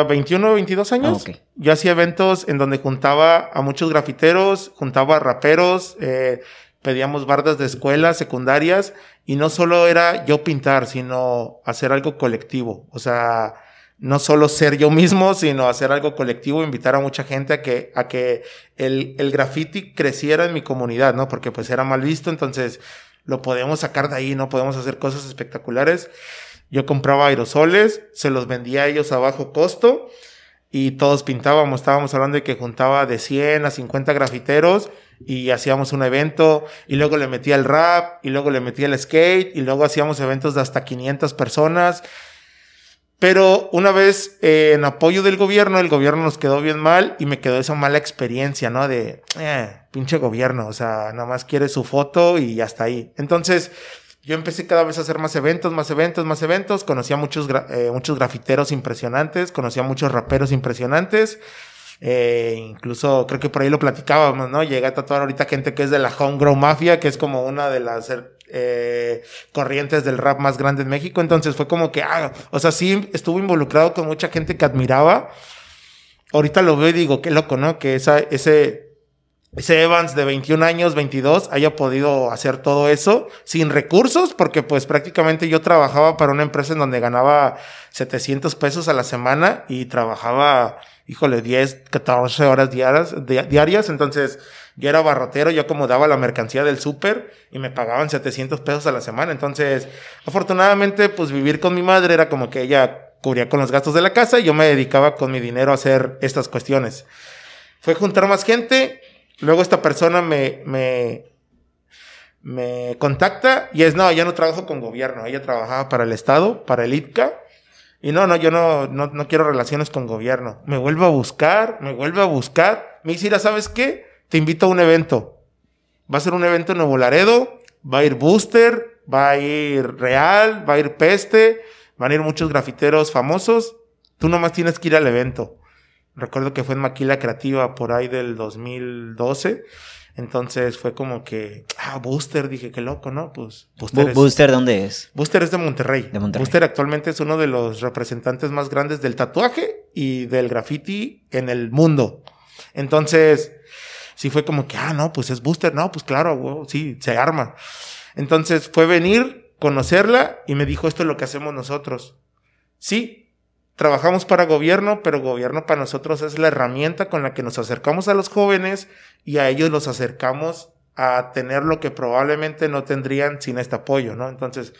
21, 22 años. Ah, yo hacía eventos en donde juntaba a muchos grafiteros, juntaba a raperos, eh, pedíamos bardas de escuelas secundarias y no solo era yo pintar, sino hacer algo colectivo. O sea, no solo ser yo mismo, sino hacer algo colectivo, invitar a mucha gente a que, a que el, el graffiti creciera en mi comunidad, ¿no? Porque pues era mal visto, entonces lo podemos sacar de ahí, ¿no? Podemos hacer cosas espectaculares. Yo compraba aerosoles, se los vendía a ellos a bajo costo y todos pintábamos, estábamos hablando de que juntaba de 100 a 50 grafiteros y hacíamos un evento y luego le metía el rap y luego le metía el skate y luego hacíamos eventos de hasta 500 personas pero una vez eh, en apoyo del gobierno, el gobierno nos quedó bien mal y me quedó esa mala experiencia, ¿no? De, eh, pinche gobierno, o sea, nada más quiere su foto y hasta ahí. Entonces, yo empecé cada vez a hacer más eventos, más eventos, más eventos. Conocí a muchos, eh, muchos grafiteros impresionantes, conocí a muchos raperos impresionantes. Eh, incluso creo que por ahí lo platicábamos, ¿no? Llegué a tatuar ahorita gente que es de la Homegrown Mafia, que es como una de las eh, corrientes del rap más grande en México. Entonces fue como que, ah, o sea, sí estuvo involucrado con mucha gente que admiraba. Ahorita lo veo y digo, qué loco, ¿no? Que esa, ese, ese Evans de 21 años, 22, haya podido hacer todo eso sin recursos, porque pues prácticamente yo trabajaba para una empresa en donde ganaba 700 pesos a la semana y trabajaba, híjole, 10, 14 horas diarias, diarias. Entonces, yo era barrotero, yo acomodaba la mercancía del súper y me pagaban 700 pesos a la semana. Entonces, afortunadamente, pues vivir con mi madre era como que ella cubría con los gastos de la casa y yo me dedicaba con mi dinero a hacer estas cuestiones. Fue juntar más gente, luego esta persona me, me, me contacta y es, no, yo no trabajo con gobierno, ella trabajaba para el Estado, para el ITCA. Y no, no, yo no, no, no quiero relaciones con gobierno. Me vuelve a buscar, me vuelve a buscar. Me dice, ¿sabes qué? te invito a un evento. Va a ser un evento en Nuevo Laredo, va a ir Booster, va a ir Real, va a ir Peste, van a ir muchos grafiteros famosos. Tú nomás tienes que ir al evento. Recuerdo que fue en Maquila Creativa por ahí del 2012. Entonces fue como que, ah, Booster, dije, qué loco, ¿no? Pues Booster, ¿Booster dónde es? Booster es de Monterrey. de Monterrey. Booster actualmente es uno de los representantes más grandes del tatuaje y del graffiti en el mundo. Entonces, sí fue como que, ah, no, pues es Booster, no, pues claro, sí, se arma. Entonces fue venir, conocerla y me dijo, esto es lo que hacemos nosotros. Sí, trabajamos para gobierno, pero gobierno para nosotros es la herramienta con la que nos acercamos a los jóvenes y a ellos los acercamos a tener lo que probablemente no tendrían sin este apoyo, ¿no? Entonces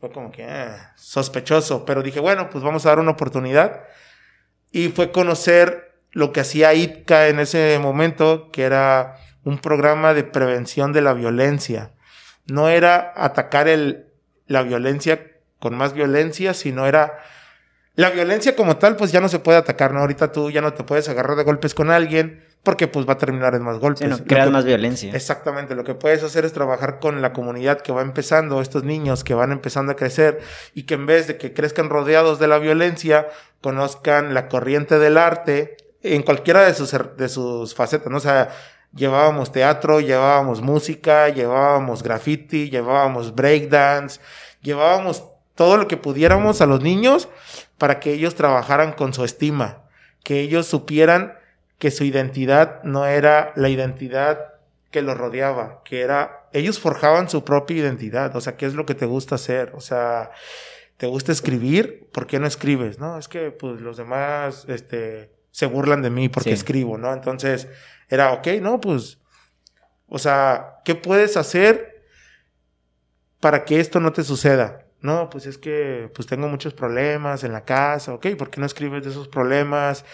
fue como que ah, sospechoso, pero dije, bueno, pues vamos a dar una oportunidad. Y fue conocer lo que hacía ITCA en ese momento, que era un programa de prevención de la violencia. No era atacar el, la violencia con más violencia, sino era la violencia como tal, pues ya no se puede atacar, ¿no? Ahorita tú ya no te puedes agarrar de golpes con alguien porque pues va a terminar en más golpes. Sí, creas más violencia. Exactamente, lo que puedes hacer es trabajar con la comunidad que va empezando, estos niños que van empezando a crecer y que en vez de que crezcan rodeados de la violencia, conozcan la corriente del arte, en cualquiera de sus, de sus facetas, ¿no? O sea, Llevábamos teatro, llevábamos música, llevábamos graffiti, llevábamos breakdance, llevábamos todo lo que pudiéramos a los niños para que ellos trabajaran con su estima, que ellos supieran que su identidad no era la identidad que los rodeaba, que era, ellos forjaban su propia identidad, o sea, ¿qué es lo que te gusta hacer? O sea, ¿te gusta escribir? ¿Por qué no escribes? No, es que pues los demás, este, se burlan de mí porque escribo, ¿no? Entonces, era, ok, no, pues, o sea, ¿qué puedes hacer para que esto no te suceda? No, pues es que pues tengo muchos problemas en la casa, ok, ¿por qué no escribes de esos problemas?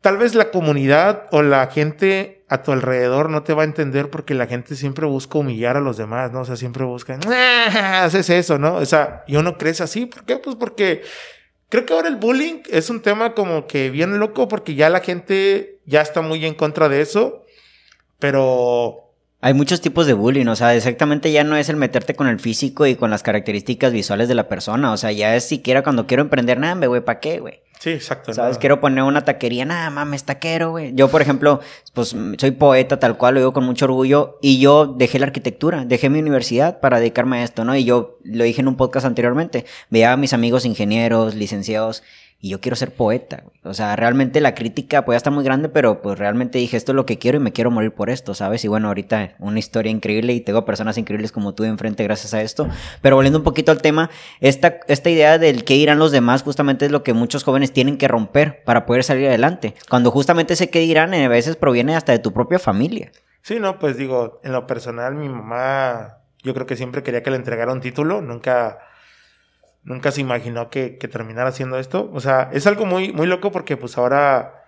Tal vez la comunidad o la gente a tu alrededor no te va a entender porque la gente siempre busca humillar a los demás, ¿no? O sea, siempre buscan, ah, haces eso, ¿no? O sea, y uno crece así, ¿por qué? Pues porque creo que ahora el bullying es un tema como que bien loco porque ya la gente ya está muy en contra de eso, pero hay muchos tipos de bullying, o sea, exactamente ya no es el meterte con el físico y con las características visuales de la persona, o sea, ya es siquiera cuando quiero emprender, nada, güey, ¿para qué, güey? Sí, exacto. ¿Sabes? Quiero poner una taquería, nada mames, taquero, güey. Yo, por ejemplo, pues soy poeta tal cual, lo digo con mucho orgullo, y yo dejé la arquitectura, dejé mi universidad para dedicarme a esto, ¿no? Y yo lo dije en un podcast anteriormente, veía a mis amigos ingenieros, licenciados, y yo quiero ser poeta. O sea, realmente la crítica puede estar muy grande, pero pues realmente dije, esto es lo que quiero y me quiero morir por esto, ¿sabes? Y bueno, ahorita una historia increíble y tengo personas increíbles como tú enfrente gracias a esto. Pero volviendo un poquito al tema, esta, esta idea del qué dirán los demás justamente es lo que muchos jóvenes tienen que romper para poder salir adelante. Cuando justamente ese qué dirán a veces proviene hasta de tu propia familia. Sí, no, pues digo, en lo personal mi mamá, yo creo que siempre quería que le entregara un título, nunca nunca se imaginó que, que, terminara haciendo esto. O sea, es algo muy, muy loco porque pues ahora,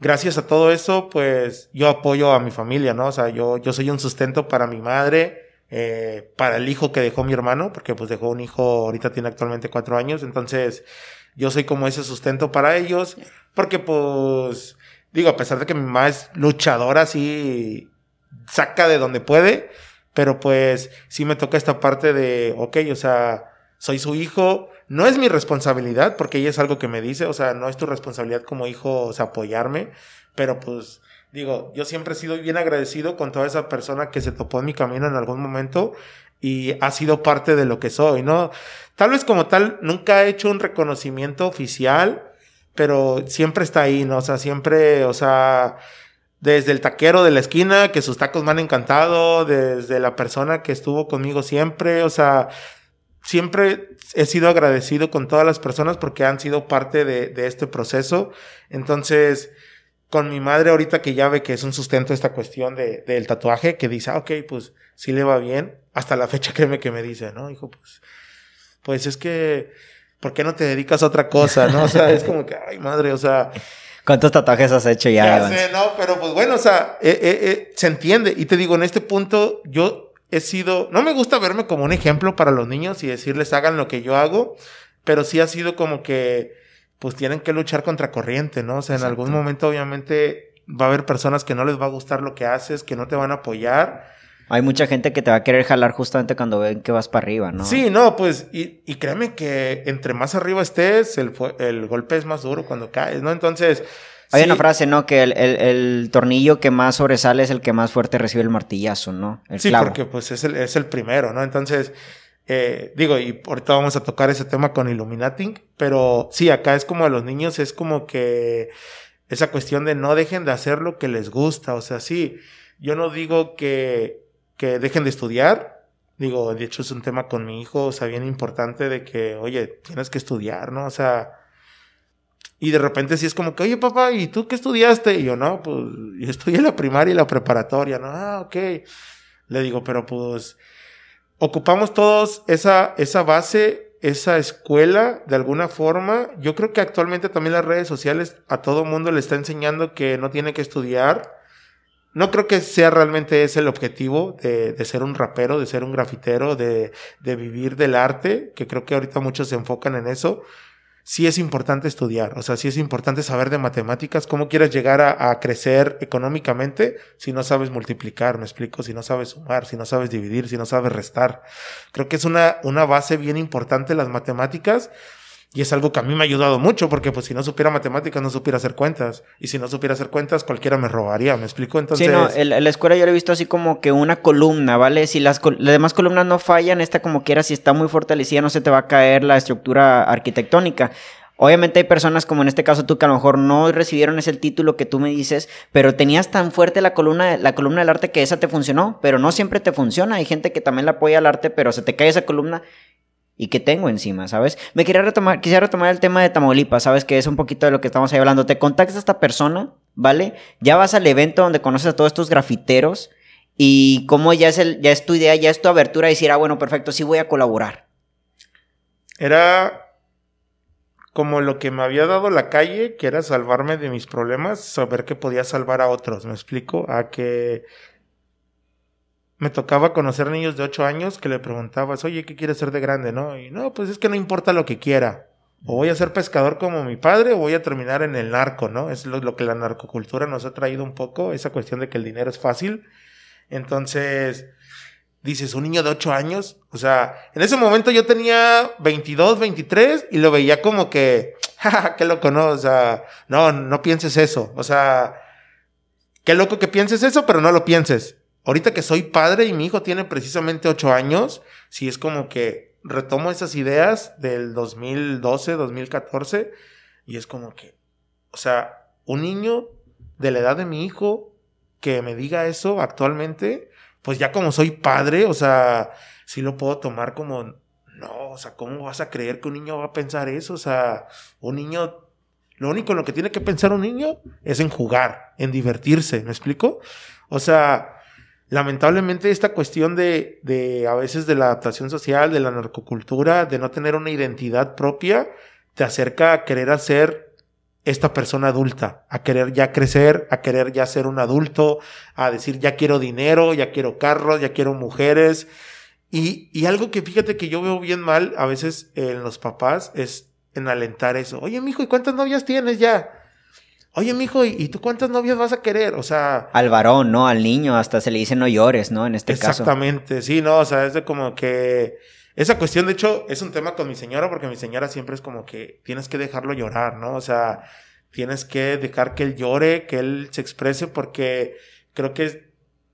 gracias a todo eso, pues yo apoyo a mi familia, ¿no? O sea, yo, yo soy un sustento para mi madre, eh, para el hijo que dejó mi hermano, porque pues dejó un hijo, ahorita tiene actualmente cuatro años, entonces yo soy como ese sustento para ellos, porque pues, digo, a pesar de que mi mamá es luchadora, así saca de donde puede, pero pues sí me toca esta parte de, ok, o sea, soy su hijo, no es mi responsabilidad, porque ella es algo que me dice, o sea, no es tu responsabilidad como hijo, o sea, apoyarme, pero pues digo, yo siempre he sido bien agradecido con toda esa persona que se topó en mi camino en algún momento y ha sido parte de lo que soy, ¿no? Tal vez como tal, nunca he hecho un reconocimiento oficial, pero siempre está ahí, ¿no? O sea, siempre, o sea, desde el taquero de la esquina, que sus tacos me han encantado, desde la persona que estuvo conmigo siempre, o sea, siempre he sido agradecido con todas las personas porque han sido parte de, este proceso. Entonces, con mi madre ahorita que ya ve que es un sustento esta cuestión de, del tatuaje, que dice, ah, ok, pues sí le va bien, hasta la fecha créeme que me dice, ¿no? Hijo, pues, pues es que, ¿por qué no te dedicas a otra cosa, no? O sea, es como que, ay, madre, o sea... ¿Cuántos tatuajes has hecho ya? Ya sé, no, pero pues bueno, o sea, eh, eh, eh, se entiende. Y te digo, en este punto yo he sido, no me gusta verme como un ejemplo para los niños y decirles hagan lo que yo hago, pero sí ha sido como que, pues tienen que luchar contra corriente, ¿no? O sea, en algún momento obviamente va a haber personas que no les va a gustar lo que haces, que no te van a apoyar. Hay mucha gente que te va a querer jalar justamente cuando ven que vas para arriba, ¿no? Sí, no, pues, y, y créeme que entre más arriba estés, el, el golpe es más duro cuando caes, ¿no? Entonces... Hay una frase, ¿no? Que el, el, el, tornillo que más sobresale es el que más fuerte recibe el martillazo, ¿no? El sí, porque pues es el, es el primero, ¿no? Entonces, eh, digo, y ahorita vamos a tocar ese tema con Illuminating, pero sí, acá es como a los niños, es como que esa cuestión de no dejen de hacer lo que les gusta, o sea, sí, yo no digo que que dejen de estudiar. Digo, de hecho es un tema con mi hijo, o sea, bien importante de que, oye, tienes que estudiar, ¿no? O sea, y de repente sí es como que, oye, papá, ¿y tú qué estudiaste? Y yo, no, pues yo estudié la primaria y la preparatoria, ¿no? Ah, ok. Le digo, pero pues ocupamos todos esa, esa base, esa escuela, de alguna forma. Yo creo que actualmente también las redes sociales a todo mundo le está enseñando que no tiene que estudiar no creo que sea realmente ese el objetivo de, de ser un rapero, de ser un grafitero, de, de, vivir del arte, que creo que ahorita muchos se enfocan en eso. Sí es importante estudiar, o sea, sí es importante saber de matemáticas, cómo quieres llegar a, a crecer económicamente si no sabes multiplicar, me explico, si no sabes sumar, si no sabes dividir, si no sabes restar. Creo que es una, una base bien importante las matemáticas Y es algo que a mí me ha ayudado mucho, porque pues si no supiera matemáticas, no supiera hacer cuentas. Y si no supiera hacer cuentas, cualquiera me robaría, ¿me explico? Entonces... Sí, no, en, la escuela yo he visto así como que una columna, ¿vale? Si las, las demás columnas no fallan, esta como quiera, si está muy fortalecida, no se te va a caer la estructura arquitectónica. Obviamente hay personas como en este caso tú que a lo mejor no recibieron ese título que tú me dices, pero tenías tan fuerte la columna, la columna del arte que esa te funcionó, pero no siempre te funciona. Hay gente que también la apoya al arte, pero se te cae esa columna y qué tengo encima, ¿sabes? Me quería retomar, quisiera retomar el tema de Tamaulipas, ¿sabes? Que es un poquito de lo que estamos ahí hablando. Te contactas a esta persona, ¿vale? Ya vas al evento donde conoces a todos estos grafiteros y cómo ya es, el, ya es tu idea, ya es tu abertura de decir, ah, bueno, perfecto, sí voy a colaborar. Era como lo que me había dado la calle, que era salvarme de mis problemas, saber que podía salvar a otros, ¿me explico? A que me tocaba conocer niños de 8 años que le preguntabas, oye, ¿qué quieres ser de grande? ¿No? Y no, pues es que no importa lo que quiera. O voy a ser pescador como mi padre o voy a terminar en el narco, ¿no? Es lo, que la narcocultura nos ha traído un poco, esa cuestión de que el dinero es fácil. Entonces, dices, un niño de 8 años, o sea, en ese momento yo tenía 22, 23 y lo veía como que, jaja, qué loco, ¿no? O sea, no, no pienses eso. O sea, qué loco que pienses eso, pero no lo pienses ahorita que soy padre y mi hijo tiene precisamente ocho años, sí es como que retomo esas ideas del 2012, 2014 y es como que, o sea, un niño de la edad de mi hijo que me diga eso actualmente, pues ya como soy padre, o sea, sí lo puedo tomar como, no, o sea, ¿cómo vas a creer que un niño va a pensar eso? O sea, un niño lo único en lo que tiene que pensar un niño es en jugar, en divertirse, ¿me explico? O sea, lamentablemente esta cuestión de, de a veces de la adaptación social, de la narcocultura, de no tener una identidad propia, te acerca a querer hacer esta persona adulta, a querer ya crecer, a querer ya ser un adulto, a decir ya quiero dinero, ya quiero carros, ya quiero mujeres. Y, y algo que fíjate que yo veo bien mal a veces en los papás es en alentar eso. Oye, mijo, ¿y cuántas novias tienes ya? Oye, mijo, ¿y, tú cuántas novias vas a querer? O sea. Al varón, ¿no? Al niño, hasta se le dice no llores, ¿no? En este caso. Exactamente, sí, no, o sea, es de como que. Esa cuestión, de hecho, es un tema con mi señora, porque mi señora siempre es como que tienes que dejarlo llorar, ¿no? O sea, tienes que dejar que él llore, que él se exprese, porque creo que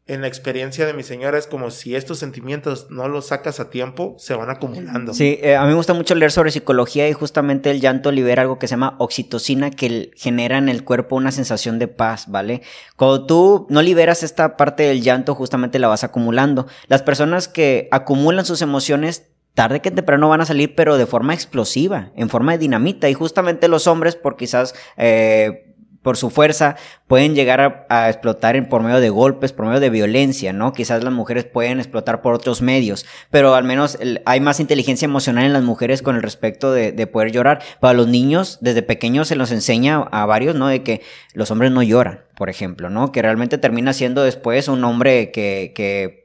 en la experiencia de mi señora es como si estos sentimientos no los sacas a tiempo, se van acumulando. Sí, eh, a mí me gusta mucho leer sobre psicología y justamente el llanto libera algo que se llama oxitocina que genera en el cuerpo una sensación de paz, ¿vale? Cuando tú no liberas esta parte del llanto, justamente la vas acumulando. Las personas que acumulan sus emociones tarde que temprano van a salir, pero de forma explosiva, en forma de dinamita. Y justamente los hombres, por quizás eh, por su fuerza, pueden llegar a, explotar en, por medio de golpes, por medio de violencia, ¿no? Quizás las mujeres pueden explotar por otros medios, pero al menos hay más inteligencia emocional en las mujeres con el respecto de, de, poder llorar. Para los niños, desde pequeños se los enseña a varios, ¿no? De que los hombres no lloran, por ejemplo, ¿no? Que realmente termina siendo después un hombre que, que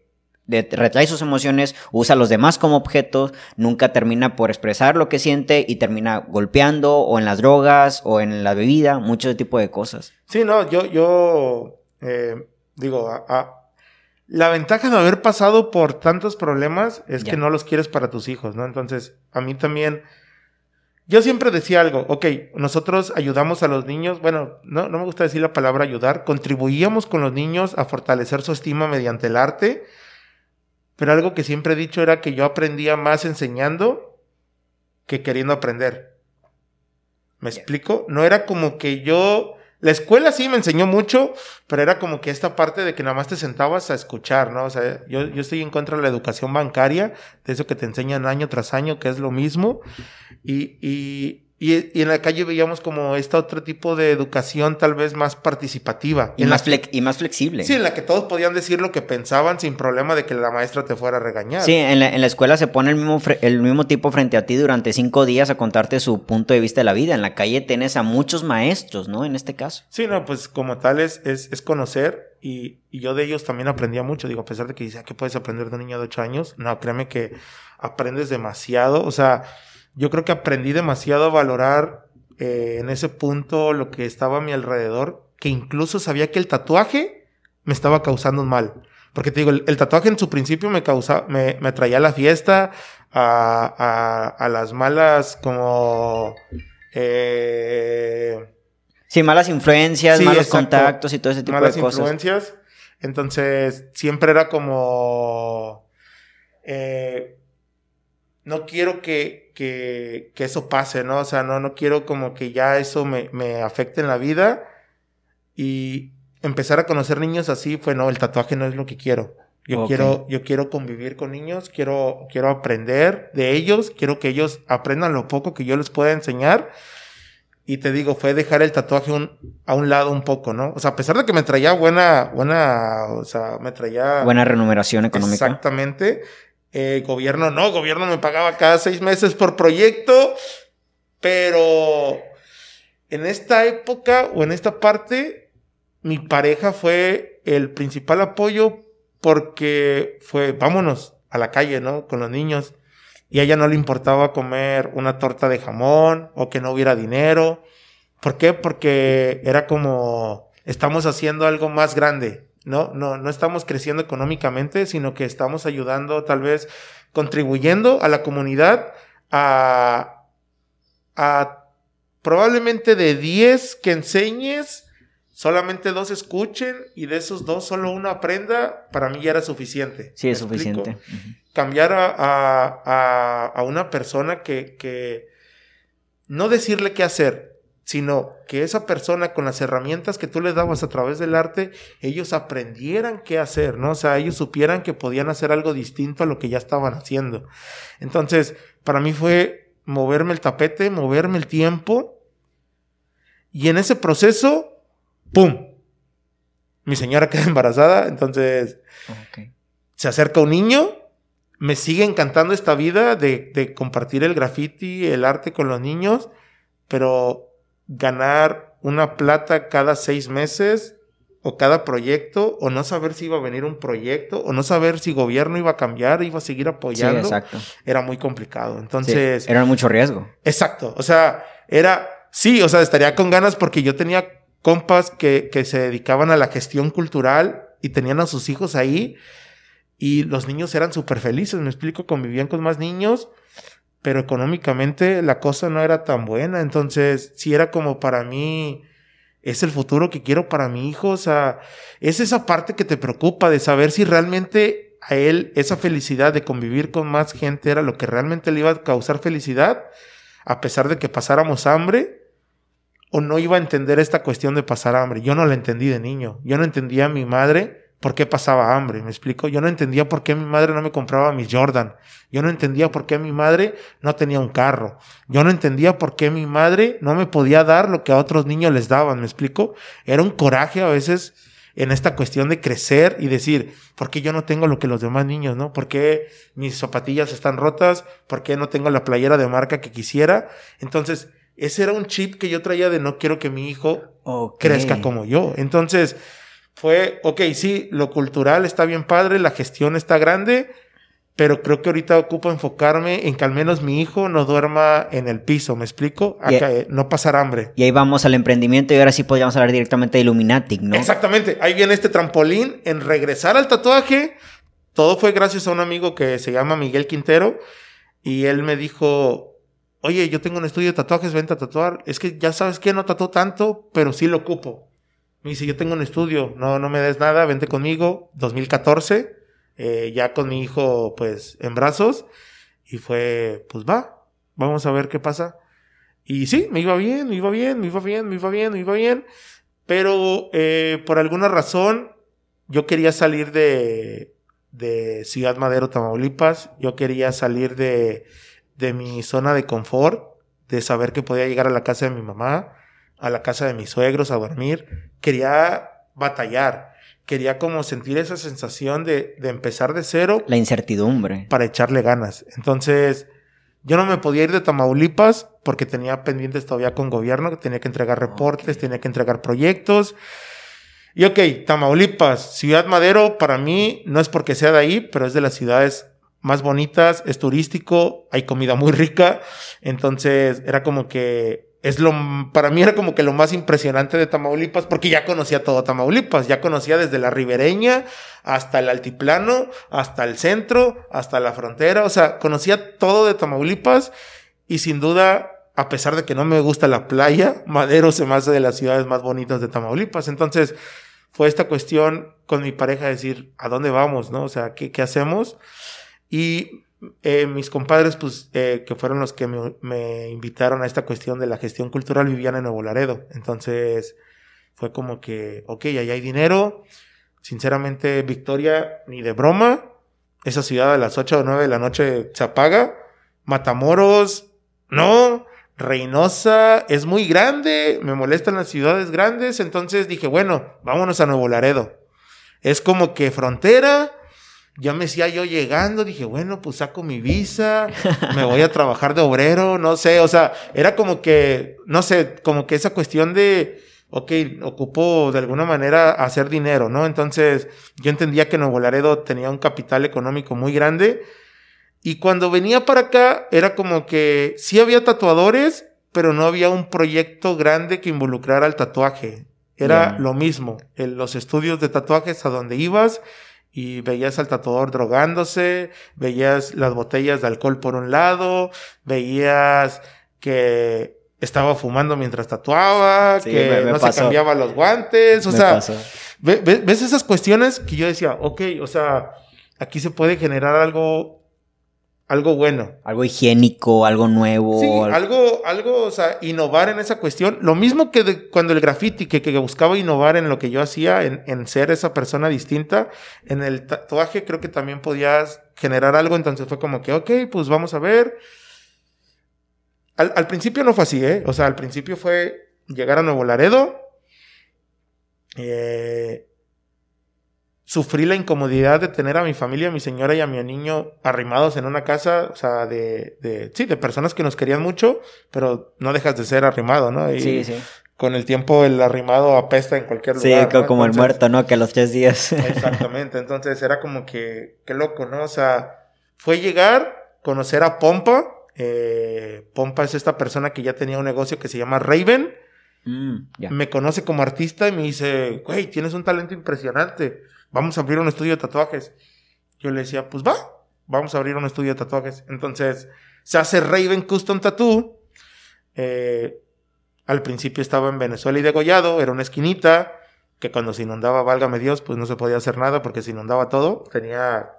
retrae sus emociones, usa a los demás como objetos, nunca termina por expresar lo que siente y termina golpeando o en las drogas o en la bebida, mucho tipo de cosas. Sí, no, yo, yo eh, digo, la ventaja de haber pasado por tantos problemas es que no los quieres para tus hijos, ¿no? Entonces, a mí también, yo siempre decía algo, ok, nosotros ayudamos a los niños, bueno, no, no me gusta decir la palabra ayudar, contribuíamos con los niños a fortalecer su estima mediante el arte, pero algo que siempre he dicho era que yo aprendía más enseñando que queriendo aprender. ¿Me explico? No era como que yo... La escuela sí me enseñó mucho, pero era como que esta parte de que nada más te sentabas a escuchar, ¿no? O sea, yo, yo estoy en contra de la educación bancaria, de eso que te enseñan año tras año, que es lo mismo. Y, y, y, en la calle veíamos como este otro tipo de educación tal vez más participativa. Y, más, y más flexible. Sí, en la que todos podían decir lo que pensaban sin problema de que la maestra te fuera a regañar. Sí, en la, en la escuela se pone el mismo, el mismo tipo frente a ti durante cinco días a contarte su punto de vista de la vida. En la calle tienes a muchos maestros, ¿no? En este caso. Sí, no, pues como tal es, es, conocer y, y, yo de ellos también aprendía mucho. Digo, a pesar de que dice, ah, ¿qué puedes aprender de un niño de ocho años? No, créeme que aprendes demasiado. O sea yo creo que aprendí demasiado a valorar eh, en ese punto lo que estaba a mi alrededor, que incluso sabía que el tatuaje me estaba causando un mal. Porque te digo, el, tatuaje en su principio me causaba, me, me traía a la fiesta, a, a, a las malas como... Eh, sí, malas influencias, malos contactos y todo ese tipo de cosas. Malas influencias. Entonces, siempre era como... Eh, no quiero que, que, que, eso pase, ¿no? O sea, no, no quiero como que ya eso me, me afecte en la vida. Y empezar a conocer niños así fue, no, el tatuaje no es lo que quiero. Yo quiero, yo quiero convivir con niños, quiero, quiero aprender de ellos, quiero que ellos aprendan lo poco que yo les pueda enseñar. Y te digo, fue dejar el tatuaje a un lado un poco, ¿no? O sea, a pesar de que me traía buena, buena, o sea, me traía... Buena remuneración económica. Exactamente. Eh, gobierno no, gobierno me pagaba cada seis meses por proyecto, pero en esta época o en esta parte, mi pareja fue el principal apoyo porque fue, vámonos a la calle, ¿no? Con los niños. Y a ella no le importaba comer una torta de jamón o que no hubiera dinero. ¿Por qué? Porque era como, estamos haciendo algo más grande, ¿no? No, no estamos creciendo económicamente, sino que estamos ayudando, tal vez, contribuyendo a la comunidad a, a probablemente de 10 que enseñes, solamente dos escuchen y de esos dos solo uno aprenda, para mí ya era suficiente. Sí, es suficiente. Cambiar a, a, una persona que, que no decirle qué hacer, sino que esa persona con las herramientas que tú le dabas a través del arte, ellos aprendieran qué hacer, ¿no? O sea, ellos supieran que podían hacer algo distinto a lo que ya estaban haciendo. Entonces, para mí fue moverme el tapete, moverme el tiempo, y en ese proceso ¡pum! Mi señora queda embarazada, entonces se acerca un niño, me sigue encantando esta vida de, de compartir el graffiti, el arte con los niños, pero ganar una plata cada seis meses o cada proyecto, o no saber si iba a venir un proyecto, o no saber si gobierno iba a cambiar, iba a seguir apoyando. Sí, exacto. Era muy complicado. Entonces. era mucho riesgo. Exacto. O sea, era. Sí, o sea, estaría con ganas porque yo tenía compas que, que se dedicaban a la gestión cultural y tenían a sus hijos ahí y los niños eran súper felices, me explico, convivían con más niños, pero económicamente la cosa no era tan buena, entonces sí era como para mí, es el futuro que quiero para mi hijo, o sea, es esa parte que te preocupa de saber si realmente a él esa felicidad de convivir con más gente era lo que realmente le iba a causar felicidad, a pesar de que pasáramos hambre, o no iba a entender esta cuestión de pasar hambre. Yo no la entendí de niño. Yo no entendía a mi madre por qué pasaba hambre, ¿me explico? Yo no entendía por qué mi madre no me compraba mis Jordan. Yo no entendía por qué mi madre no tenía un carro. Yo no entendía por qué mi madre no me podía dar lo que a otros niños les daban, ¿me explico? Era un coraje a veces en esta cuestión de crecer y decir, ¿por qué yo no tengo lo que los demás niños, no? ¿Por qué mis zapatillas están rotas? ¿Por qué no tengo la playera de marca que quisiera? Entonces, ese era un chip que yo traía de no quiero que mi hijo crezca como yo. Entonces, fue, ok, sí, lo cultural está bien padre, la gestión está grande, pero creo que ahorita ocupo enfocarme en que al menos mi hijo no duerma en el piso, ¿me explico? A que no pasar hambre. Y ahí vamos al emprendimiento y ahora sí podríamos hablar directamente de Illuminati, ¿no? Exactamente, ahí viene este trampolín en regresar al tatuaje. Todo fue gracias a un amigo que se llama Miguel Quintero y él me dijo, oye, yo tengo un estudio de tatuajes, vente a tatuar. Es que ya sabes que no tatuó tanto, pero sí lo ocupo. Me dice, yo tengo un estudio, no, no me des nada, vente conmigo. 2014, eh, ya con mi hijo, pues, en brazos. Y fue, pues va, vamos a ver qué pasa. Y sí, me iba bien, me iba bien, me iba bien, me iba bien, me iba bien. Pero eh, por alguna razón, yo quería salir de, de Ciudad Madero, Tamaulipas. Yo quería salir de, de mi zona de confort, de saber que podía llegar a la casa de mi mamá, a la casa de mis suegros a dormir. Quería batallar, quería como sentir esa sensación de, de empezar de cero. La incertidumbre. Para echarle ganas. Entonces, yo no me podía ir de Tamaulipas porque tenía pendientes todavía con gobierno, que tenía que entregar reportes, tenía que entregar proyectos. Y ok, Tamaulipas, Ciudad Madero, para mí no es porque sea de ahí, pero es de las ciudades más bonitas, es turístico, hay comida muy rica, entonces era como que es lo, para mí era como que lo más impresionante de Tamaulipas, porque ya conocía todo Tamaulipas, ya conocía desde la ribereña hasta el altiplano, hasta el centro, hasta la frontera, o sea, conocía todo de Tamaulipas y sin duda, a pesar de que no me gusta la playa, Madero se me hace de las ciudades más bonitas de Tamaulipas, entonces fue esta cuestión con mi pareja decir, ¿a dónde vamos? ¿No? O sea, ¿qué, qué hacemos? Y eh, mis compadres, pues, eh, que fueron los que me, invitaron a esta cuestión de la gestión cultural, vivían en Nuevo Laredo. Entonces, fue como que, ok, ahí hay dinero. Sinceramente, Victoria, ni de broma. Esa ciudad a las 8 o 9 de la noche se apaga. Matamoros, no. Reynosa es muy grande, me molestan las ciudades grandes. Entonces dije, bueno, vámonos a Nuevo Laredo. Es como que frontera ya me decía yo llegando, dije, bueno, pues saco mi visa, me voy a trabajar de obrero, no sé, o sea, era como que, no sé, como que esa cuestión de, ok, ocupo de alguna manera hacer dinero, ¿no? Entonces, yo entendía que Nuevo Laredo tenía un capital económico muy grande. Y cuando venía para acá, era como que sí había tatuadores, pero no había un proyecto grande que involucrara al tatuaje. Era lo mismo, en los estudios de tatuajes a donde ibas y veías al tatuador drogándose, veías las botellas de alcohol por un lado, veías que estaba fumando mientras tatuaba, que no se cambiaba los guantes, o sea, ves esas cuestiones que yo decía, ok, o sea, aquí se puede generar algo algo bueno. Algo higiénico, algo nuevo. Sí, algo, algo, o sea, innovar en esa cuestión. Lo mismo que cuando el graffiti, que, que, buscaba innovar en lo que yo hacía, en, en, ser esa persona distinta, en el tatuaje creo que también podías generar algo, entonces fue como que, ok, pues vamos a ver. Al, al principio no fue así, ¿eh? O sea, al principio fue llegar a Nuevo Laredo, eh, sufrí la incomodidad de tener a mi familia, a mi señora y a mi niño arrimados en una casa, o sea, de, de, sí, de personas que nos querían mucho, pero no dejas de ser arrimado, ¿no? Y sí, sí. Con el tiempo el arrimado apesta en cualquier lugar. Sí, como el muerto, ¿no? Que a los tres días. Exactamente, entonces era como que, qué loco, ¿no? O sea, fue llegar, conocer a Pompa. Eh, Pompa es esta persona que ya tenía un negocio que se llama Raven. Mm, me conoce como artista y me dice, güey, tienes un talento impresionante vamos a abrir un estudio de tatuajes. Yo le decía, pues va, vamos a abrir un estudio de tatuajes. Entonces, se hace Raven Custom Tattoo. Eh, al principio estaba en Venezuela y degollado, era una esquinita, que cuando se inundaba, válgame Dios, pues no se podía hacer nada porque se inundaba todo. Tenía...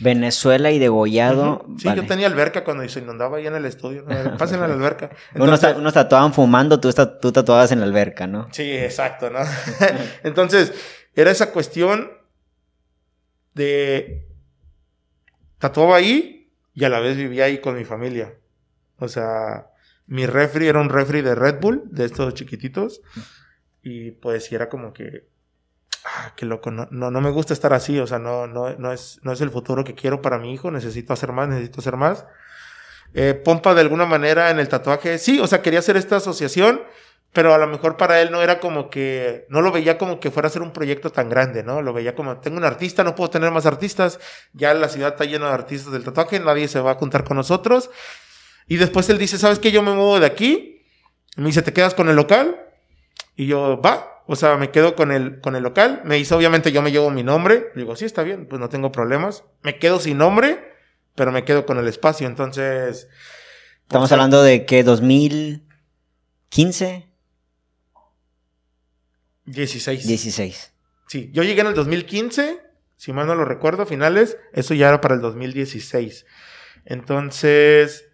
Venezuela y degollado. Sí, yo tenía alberca cuando se inundaba ahí en el estudio. Pásenme a la alberca. unos, tatuaban fumando, tú, tú tatuabas en la alberca, ¿no? Sí, exacto, ¿no? Entonces, era esa cuestión de tatuaba ahí y a la vez vivía ahí con mi familia. O sea, mi refri era un refri de Red Bull, de estos chiquititos. Y pues era como que, ah, qué loco, no, no, no, me gusta estar así, o sea, no, no, no, es, no es el futuro que quiero para mi hijo, necesito hacer más, necesito hacer más. Eh, Pompa de alguna manera en el tatuaje, sí, o sea, quería hacer esta asociación pero a lo mejor para él no era como que, no lo veía como que fuera a ser un proyecto tan grande, ¿no? Lo veía como, tengo un artista, no puedo tener más artistas, ya la ciudad está llena de artistas del tatuaje, nadie se va a juntar con nosotros. Y después él dice, ¿sabes qué? Yo me muevo de aquí. me dice, ¿te quedas con el local? Y yo, va, o sea, me quedo con el, con el local. Me dice, obviamente yo me llevo mi nombre. Le digo, sí, está bien, pues no tengo problemas. Me quedo sin nombre, pero me quedo con el espacio. Entonces... Estamos hablando de que 2015. 16. 16. Sí, yo llegué en el 2015, si mal no lo recuerdo, finales, eso ya era para el 2016. Entonces,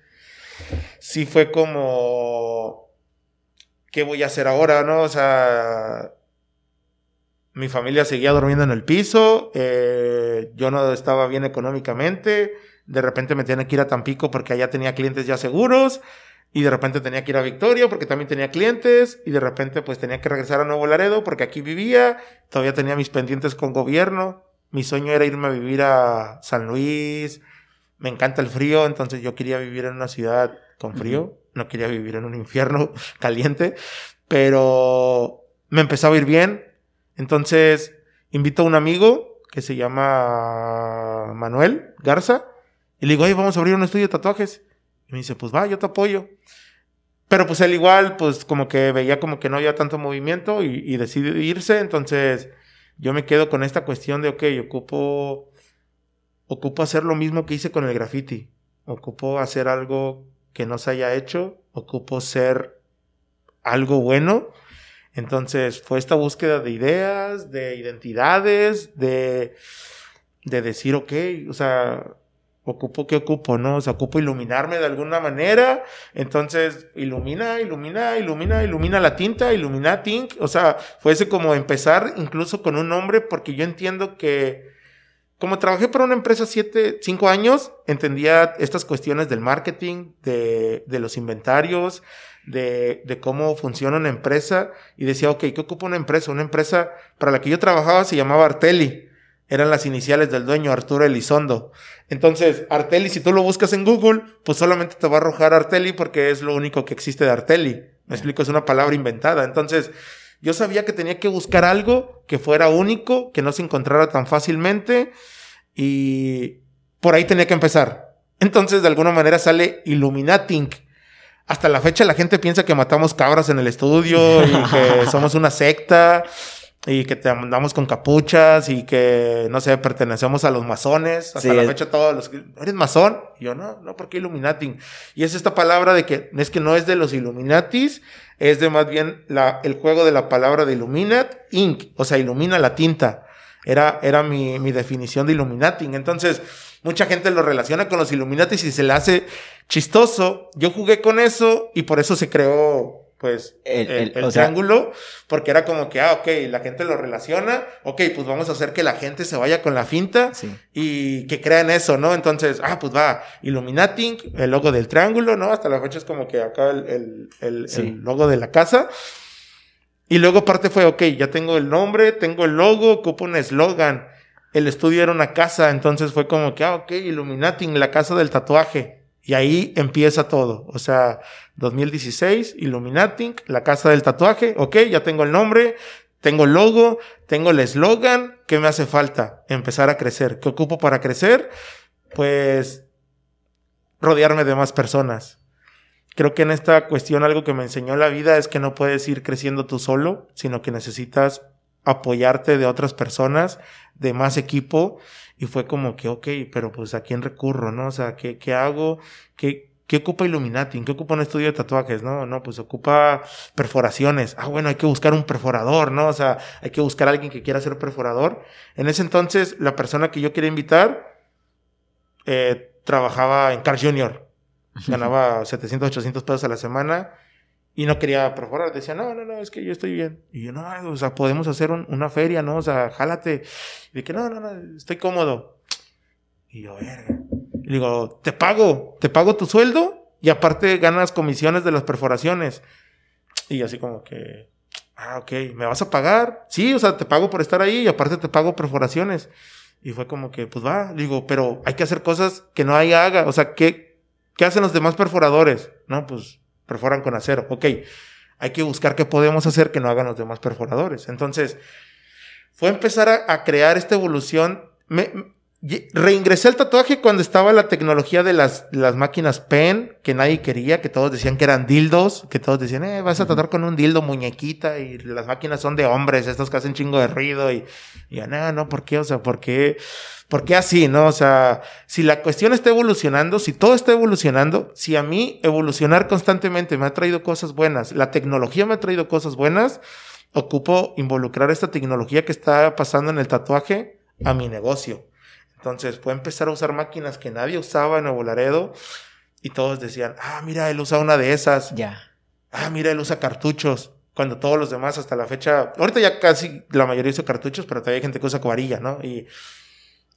sí fue como, ¿qué voy a hacer ahora, no? O sea, mi familia seguía durmiendo en el piso, eh, yo no estaba bien económicamente, de repente me tenía que ir a Tampico porque allá tenía clientes ya seguros, y de repente tenía que ir a Victoria porque también tenía clientes y de repente pues tenía que regresar a Nuevo Laredo porque aquí vivía, todavía tenía mis pendientes con gobierno, mi sueño era irme a vivir a San Luis, me encanta el frío, entonces yo quería vivir en una ciudad con frío, no quería vivir en un infierno caliente, pero me empezaba a ir bien, entonces invito a un amigo que se llama Manuel Garza y le digo, oye, vamos a abrir un estudio de tatuajes. Me dice, pues va, yo te apoyo. pero pues él igual, pues como que veía como que no había tanto movimiento y, y decidió irse. Entonces yo me quedo con esta cuestión de, ok, ocupo, ocupo hacer lo mismo que hice con el graffiti. Ocupo hacer algo que no se haya hecho. Ocupo ser algo bueno. Entonces fue esta búsqueda de ideas, de identidades, de, de decir, ok, o sea, ocupo que ocupo, ¿no? O sea, ocupo iluminarme de alguna manera. Entonces, ilumina, ilumina, ilumina, ilumina la tinta, ilumina Tink. O sea, fuese como empezar incluso con un nombre, porque yo entiendo que, como trabajé para una empresa siete, cinco años, entendía estas cuestiones del marketing, de, de los inventarios, de, de cómo funciona una empresa. Y decía, ok, ¿qué ocupa una empresa? Una empresa para la que yo trabajaba se llamaba Arteli eran las iniciales del dueño Arturo Elizondo. Entonces, Arteli, si tú lo buscas en Google, pues solamente te va a arrojar Arteli porque es lo único que existe de Arteli. Me explico, es una palabra inventada. Entonces, yo sabía que tenía que buscar algo que fuera único, que no se encontrara tan fácilmente y por ahí tenía que empezar. Entonces, de alguna manera sale Illuminating. Hasta la fecha la gente piensa que matamos cabras en el estudio y que somos una secta y que te andamos con capuchas y que, no sé, pertenecemos a los masones. Hasta la fecha todos los... ¿Eres masón? Yo, no, no, porque Illuminati. Y es esta palabra de que es que no es de los Illuminatis, es de más bien la, el juego de la palabra de Illuminat, Inc. O sea, ilumina la tinta. Era, era mi, mi definición de Illuminati. Entonces, mucha gente lo relaciona con los Illuminatis y se le hace chistoso. Yo jugué con eso y por eso se creó pues el, triángulo, porque era como que, ah, ok, la gente lo relaciona, ok, pues vamos a hacer que la gente se vaya con la finta y que crean eso, ¿no? Entonces, ah, pues va, Illuminating, el logo del triángulo, ¿no? Hasta la fecha es como que acá el, el logo de la casa. Y luego parte fue, ok, ya tengo el nombre, tengo el logo, ocupo un eslogan. El estudio era una casa, entonces fue como que, ah, ok, Illuminating, la casa del tatuaje. Y ahí empieza todo. O sea, 2016, Illuminating, la casa del tatuaje. Ok, ya tengo el nombre, tengo el logo, tengo el eslogan. ¿Qué me hace falta? Empezar a crecer. ¿Qué ocupo para crecer? Pues rodearme de más personas. Creo que en esta cuestión algo que me enseñó la vida es que no puedes ir creciendo tú solo, sino que necesitas apoyarte de otras personas, de más equipo y fue como que, ok, pero pues a quién recurro, ¿no? O sea, ¿qué, qué hago? ¿Qué, ¿Qué ocupa Illuminati? ¿Qué ocupa un estudio de tatuajes? No, no, pues ocupa perforaciones. Ah, bueno, hay que buscar un perforador, ¿no? O sea, hay que buscar a alguien que quiera ser perforador. En ese entonces, la persona que yo quería invitar eh, trabajaba en Car Junior. Ganaba 700, 800 pesos a la semana y no quería perforar. Decía, no, no, no, es que yo estoy bien. Y yo, no, o sea, podemos hacer una feria, ¿no? O sea, jálate. Y dije, no, no, no, estoy cómodo. Y yo, verga. Y digo, te pago, te pago tu sueldo y aparte ganas comisiones de las perforaciones. Y así como que, ah, ok, ¿me vas a pagar? Sí, o sea, te pago por estar ahí y aparte te pago perforaciones. Y fue como que, pues va, digo, pero hay que hacer cosas que no hay haga. O sea, ¿qué, qué hacen los demás perforadores? No, pues perforan con acero. Ok, hay que buscar qué podemos hacer que no hagan los demás perforadores. Entonces, fue empezar a, crear esta evolución. Me, reingresé al tatuaje cuando estaba la tecnología de las, las máquinas pen, que nadie quería, que todos decían que eran dildos, que todos decían, eh, vas a tratar con un dildo muñequita y las máquinas son de hombres, estos que hacen chingo de ruido y, y no, no, ¿por qué? O sea, ¿por qué? ¿Por qué así, no? O sea, si la cuestión está evolucionando, si todo está evolucionando, si a mí evolucionar constantemente me ha traído cosas buenas, la tecnología me ha traído cosas buenas, ocupo involucrar esta tecnología que está pasando en el tatuaje a mi negocio. Entonces, fue empezar a usar máquinas que nadie usaba en Nuevo Laredo y todos decían, ah, mira, él usa una de esas. Ya. Ah, mira, él usa cartuchos. Cuando todos los demás hasta la fecha, ahorita ya casi la mayoría usa cartuchos, pero todavía hay gente que usa cuarilla, ¿no? Y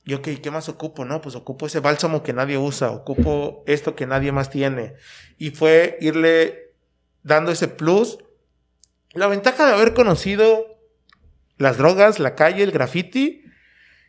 yo, ok, ¿qué más ocupo? No, pues ocupo ese bálsamo que nadie usa, ocupo esto que nadie más tiene. Y fue irle dando ese plus. La ventaja de haber conocido las drogas, la calle, el graffiti,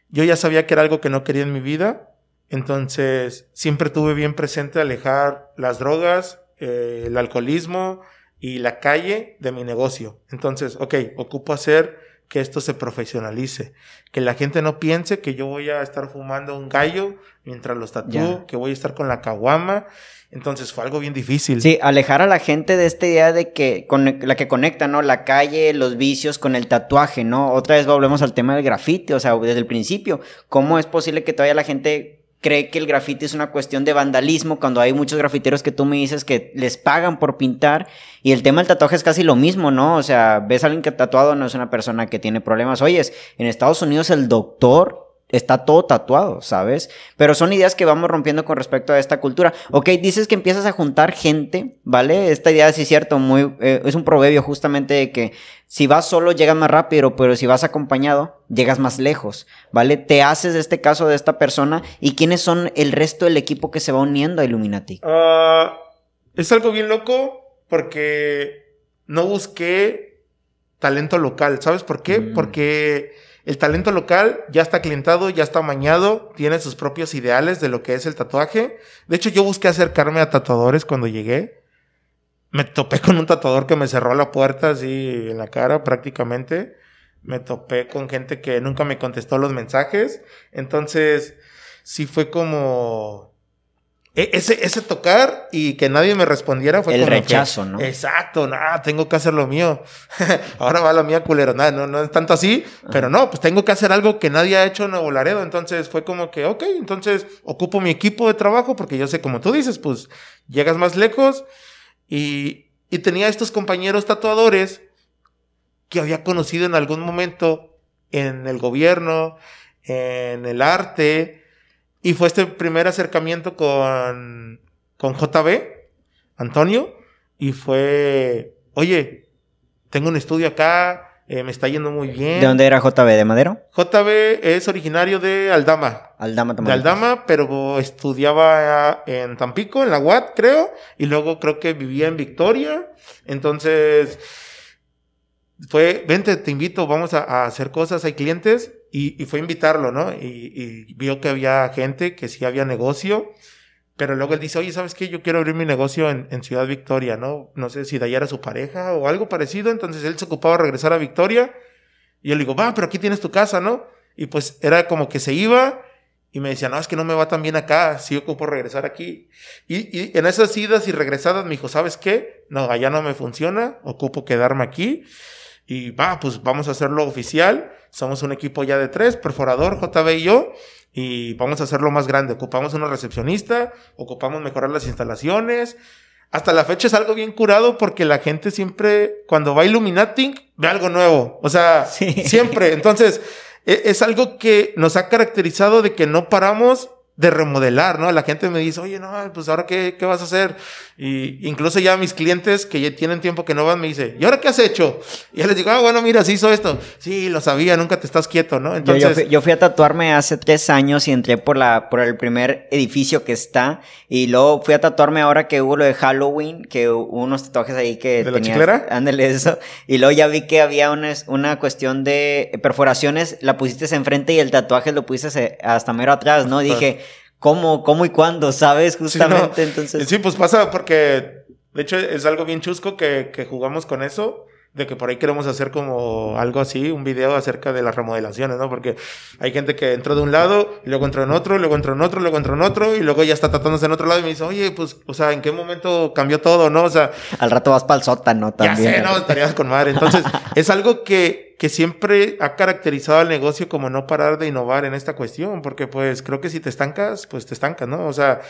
yo ya sabía que era algo que no quería en mi vida. Entonces, siempre tuve bien presente alejar las drogas, eh, el alcoholismo y la calle de mi negocio. Entonces, ok, ocupo hacer que esto se profesionalice. Que la gente no piense que yo voy a estar fumando un gallo mientras los tatúo, que voy a estar con la caguama. Entonces fue algo bien difícil. Sí, alejar a la gente de esta idea de que con la que conecta, ¿no? La calle, los vicios con el tatuaje, ¿no? Otra vez volvemos al tema del grafiti, o sea, desde el principio, ¿cómo es posible que todavía la gente cree que el grafiti es una cuestión de vandalismo cuando hay muchos grafiteros que tú me dices que les pagan por pintar y el tema del tatuaje es casi lo mismo, ¿no? O sea, ves a alguien que tatuado no es una persona que tiene problemas. Oyes, en Estados Unidos el doctor está todo tatuado, ¿sabes? Pero son ideas que vamos rompiendo con respecto a esta cultura. Ok, dices que empiezas a juntar gente, ¿vale? Esta idea sí es cierto, muy, eh, es un proverbio justamente de que si vas solo llegas más rápido, pero si vas acompañado llegas más lejos, ¿vale? Te haces de este caso de esta persona y quiénes son el resto del equipo que se va uniendo a Illuminati. Ah, es algo bien loco porque no busqué talento local, ¿sabes por qué? Mm. Porque el talento local ya está clientado, ya está mañado, tiene sus propios ideales de lo que es el tatuaje. De hecho, yo busqué acercarme a tatuadores cuando llegué. Me topé con un tatuador que me cerró la puerta así en la cara prácticamente. Me topé con gente que nunca me contestó los mensajes. Entonces, sí fue como ese, ese tocar y que nadie me respondiera fue el rechazo, ¿no? Exacto, nada, tengo que hacer lo mío. Ahora va la mía culero, nada, no, no es tanto así, pero no, pues tengo que hacer algo que nadie ha hecho en Nuevo Laredo. Entonces fue como que, ok, entonces ocupo mi equipo de trabajo porque yo sé, como tú dices, pues llegas más lejos y, y tenía estos compañeros tatuadores que había conocido en algún momento en el gobierno, en el arte, y fue este primer acercamiento con, con JB, Antonio, y fue, oye, tengo un estudio acá, eh, me está yendo muy bien. ¿De dónde era JB? ¿De Madero? JB es originario de Aldama. Aldama también. De Aldama, pero estudiaba en Tampico, en la UAT, creo, y luego creo que vivía en Victoria. Entonces, fue, vente, te invito, vamos a hacer cosas, hay clientes. Y, fue invitarlo, ¿no? Y, vio que había gente, que sí había negocio. Pero luego él dice, oye, ¿sabes qué? Yo quiero abrir mi negocio en, Ciudad Victoria, ¿no? No sé si de allá era su pareja o algo parecido. Entonces él se ocupaba de regresar a Victoria. Y yo le digo, va, pero aquí tienes tu casa, ¿no? Y pues era como que se iba y me decía, no, es que no me va tan bien acá, sí ocupo regresar aquí. Y, y en esas idas y regresadas me dijo, ¿sabes qué? No, allá no me funciona, ocupo quedarme aquí. Y va, pues vamos a hacerlo oficial. Somos un equipo ya de tres, perforador, JB y yo. Y vamos a hacerlo más grande. Ocupamos una recepcionista, ocupamos mejorar las instalaciones. Hasta la fecha es algo bien curado porque la gente siempre, cuando va Illuminating, ve algo nuevo. O sea, siempre. Entonces, e, es algo que nos ha caracterizado de que no paramos de remodelar, ¿no? La gente me dice, oye, no, pues ahora qué, qué vas a hacer? Y incluso ya mis clientes que ya tienen tiempo que no van me dicen, ¿y ahora qué has hecho? Y ya les digo, ah, bueno, mira, se hizo esto. Sí, lo sabía, nunca te estás quieto, ¿no? Entonces. Yo, fui, a tatuarme hace tres años y entré por la, por el primer edificio que está. Y luego fui a tatuarme ahora que hubo lo de Halloween, que hubo unos tatuajes ahí que. ¿De la chiclera? Ándale, eso. Y luego ya vi que había una, una cuestión de perforaciones, la pusiste enfrente y el tatuaje lo pusiste hasta mero atrás, ¿no? Dije, cómo, cómo y cuándo, ¿sabes? Justamente, sí, entonces. Sí, pues pasa porque, de hecho, es algo bien chusco que, que jugamos con eso de que por ahí queremos hacer como algo así, un video acerca de las remodelaciones, ¿no? Porque hay gente que entró de un lado, y luego entró en otro, luego entró en otro, luego entró en otro, y luego ya está tratándose en otro lado y me dice, oye, pues, o sea, ¿en qué momento cambió todo, no? O sea... Al rato vas para el sótano también. Ya sé, no, estarías con madre. Entonces, es algo que, que siempre ha caracterizado al negocio como no parar de innovar en esta cuestión, porque pues creo que si te estancas, pues te estancas, ¿no? O sea,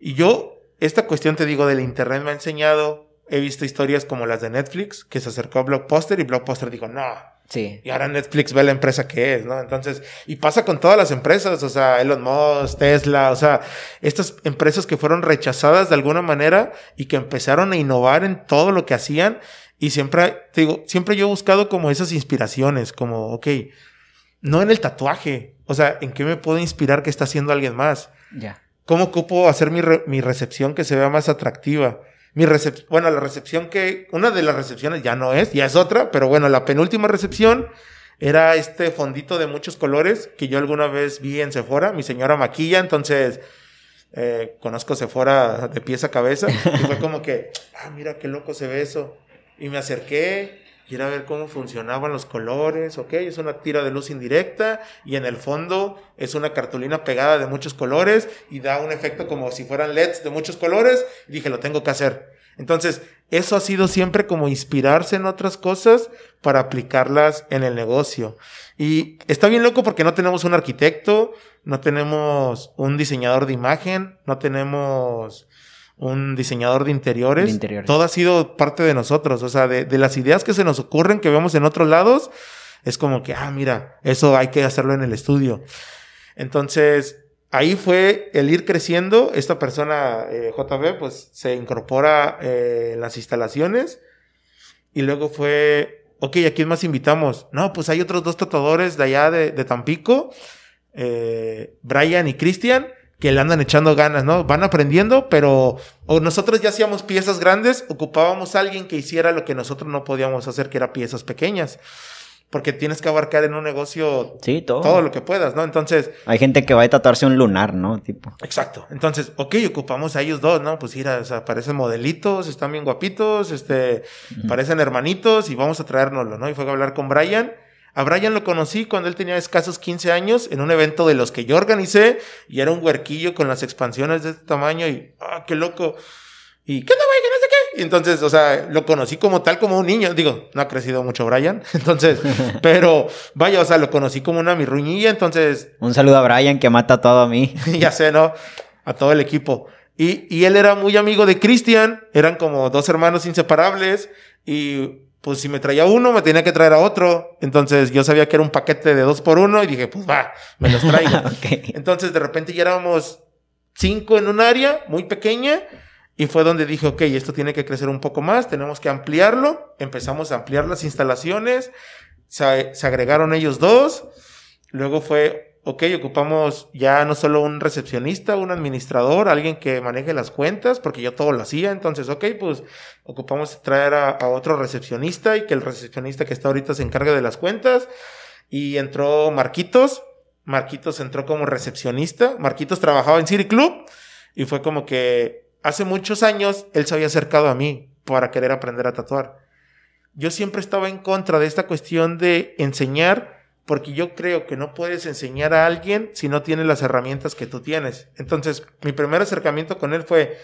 y yo, esta cuestión te digo del internet me ha enseñado he visto historias como las de Netflix, que se acercó a Blockbuster y Blockbuster dijo, no. Sí. Y ahora Netflix ve la empresa que es, ¿no? Entonces, y pasa con todas las empresas, o sea, Elon Musk, Tesla, o sea, estas empresas que fueron rechazadas de alguna manera y que empezaron a innovar en todo lo que hacían. Y siempre, te digo, siempre yo he buscado como esas inspiraciones, como, ok, no en el tatuaje, o sea, ¿en qué me puedo inspirar que está haciendo alguien más? Ya. ¿Cómo ocupo hacer mi, mi recepción que se vea más atractiva? Mi recepción, bueno, la recepción que, una de las recepciones ya no es, ya es otra, pero bueno, la penúltima recepción era este fondito de muchos colores que yo alguna vez vi en Sephora, mi señora maquilla, entonces eh, conozco Sephora de pies a cabeza y fue como que, ah, mira qué loco se ve eso. Y me acerqué y era ver cómo funcionaban los colores, ok, es una tira de luz indirecta y en el fondo es una cartulina pegada de muchos colores y da un efecto como si fueran LEDs de muchos colores y dije, lo tengo que hacer. Entonces, eso ha sido siempre como inspirarse en otras cosas para aplicarlas en el negocio. Y está bien loco porque no tenemos un arquitecto, no tenemos un diseñador de imagen, no tenemos un diseñador de interiores. Todo ha sido parte de nosotros. O sea, de, las ideas que se nos ocurren, que vemos en otros lados, es como que, ah, mira, eso hay que hacerlo en el estudio. Entonces, ahí fue el ir creciendo. Esta persona, eh, JB, pues se incorpora eh, en las instalaciones. Y luego fue, ok, ¿a quién más invitamos? No, pues hay otros dos tatuadores de allá de, Tampico, eh, Brian y Cristian que le andan echando ganas, ¿no? Van aprendiendo, pero o nosotros ya hacíamos piezas grandes, ocupábamos a alguien que hiciera lo que nosotros no podíamos hacer, que era piezas pequeñas. Porque tienes que abarcar en un negocio sí, todo. todo lo que puedas, ¿no? Entonces. Hay gente que va a tatuarse un lunar, ¿no? Tipo. Exacto. Entonces, ok, ocupamos a ellos dos, ¿no? Pues mira, o sea, parecen modelitos, están bien guapitos, este, parecen hermanitos y vamos a traérnoslo, ¿no? Y fue a hablar con Brian a Brian lo conocí cuando él tenía escasos 15 años en un evento de los que yo organicé y era un huerquillo con las expansiones de este tamaño y, ah, qué loco. Y, ¿qué onda, güey? no sé qué. Y entonces, o sea, lo conocí como tal, como un niño. Digo, no ha crecido mucho Brian. Entonces, pero vaya, o sea, lo conocí como una mirruñilla. Entonces. Un saludo a Brian que mata todo a mí. ya sé, ¿no? A todo el equipo. Y, y él era muy amigo de Cristian. Eran como dos hermanos inseparables. Y pues si me traía uno, me tenía que traer a otro. Entonces yo sabía que era un paquete de dos por uno y dije, pues va, me los traigo. Entonces de repente ya éramos cinco en un área muy pequeña y fue donde dije, ok, esto tiene que crecer un poco más, tenemos que ampliarlo. Empezamos a ampliar las instalaciones, se, se agregaron ellos dos. Luego fue ok, ocupamos ya no solo un recepcionista, un administrador, alguien que maneje las cuentas, porque yo todo lo hacía, entonces, ok, pues ocupamos traer a, otro recepcionista y que el recepcionista que está ahorita se encargue de las cuentas. Y entró Marquitos, Marquitos entró como recepcionista, Marquitos trabajaba en City Club y fue como que hace muchos años él se había acercado a mí para querer aprender a tatuar. Yo siempre estaba en contra de esta cuestión de enseñar porque yo creo que no puedes enseñar a alguien si no tiene las herramientas que tú tienes. Entonces, mi primer acercamiento con él fue,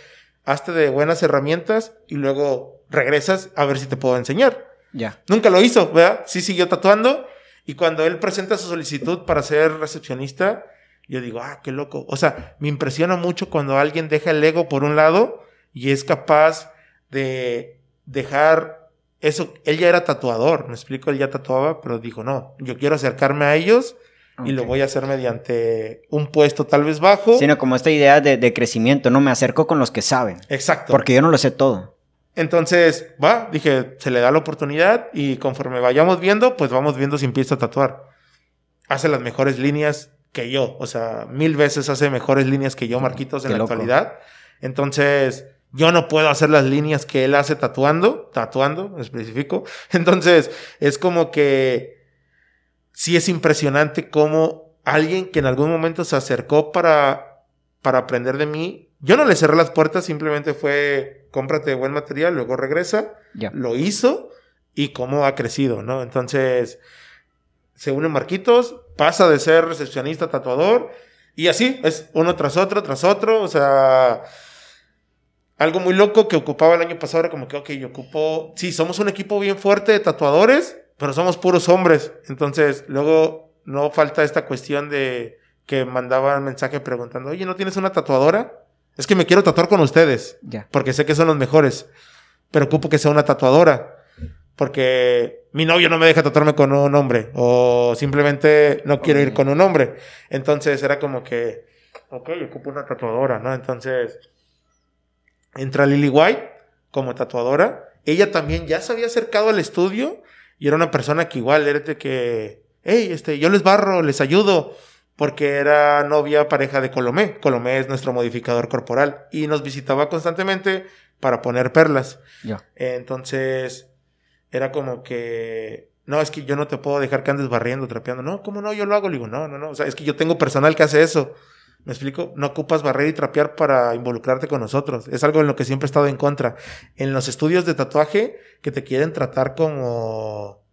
hazte de buenas herramientas y luego regresas a ver si te puedo enseñar. Ya. Nunca lo hizo, ¿verdad? Sí siguió tatuando y cuando él presenta su solicitud para ser recepcionista, yo digo, ah, qué loco. O sea, me impresiona mucho cuando alguien deja el ego por un lado y es capaz de dejar eso, él ya era tatuador, me explico, él ya tatuaba, pero dijo, no, yo quiero acercarme a ellos y lo voy a hacer mediante un puesto tal vez bajo. Sino como esta idea de, crecimiento, ¿no? Me acerco con los que saben. Exacto. Porque yo no lo sé todo. Entonces, va, dije, se le da la oportunidad y conforme vayamos viendo, pues vamos viendo si empieza a tatuar. Hace las mejores líneas que yo, o sea, mil veces hace mejores líneas que yo, Marquitos, en la actualidad. Entonces, yo no puedo hacer las líneas que él hace tatuando, tatuando, específico. Entonces, es como que sí es impresionante cómo alguien que en algún momento se acercó para, para aprender de mí, yo no le cerré las puertas, simplemente fue cómprate buen material, luego regresa, lo hizo y cómo ha crecido, ¿no? Entonces, se une Marquitos, pasa de ser recepcionista tatuador y así es uno tras otro, tras otro, o sea, algo muy loco que ocupaba el año pasado era como que, ok, yo ocupo, sí, somos un equipo bien fuerte de tatuadores, pero somos puros hombres. Entonces, luego no falta esta cuestión de que mandaban mensaje preguntando, oye, ¿no tienes una tatuadora? Es que me quiero tatuar con ustedes. Ya. Porque sé que son los mejores. Pero ocupo que sea una tatuadora. Porque mi novio no me deja tatuarme con un hombre. O simplemente no quiero ir con un hombre. Entonces era como que, ok, ocupo una tatuadora, ¿no? Entonces entra Lily White como tatuadora. Ella también ya se había acercado al estudio y era una persona que igual era de que, hey, este, yo les barro, les ayudo, porque era novia pareja de Colomé. Colomé es nuestro modificador corporal y nos visitaba constantemente para poner perlas. Ya. Entonces, era como que, no, es que yo no te puedo dejar que andes barriendo, trapeando. No, ¿cómo no? Yo lo hago. Le digo, no, no, no. O sea, es que yo tengo personal que hace eso. ¿Me explico? No ocupas barrer y trapear para involucrarte con nosotros. Es algo en lo que siempre he estado en contra. En los estudios de tatuaje que te quieren tratar como,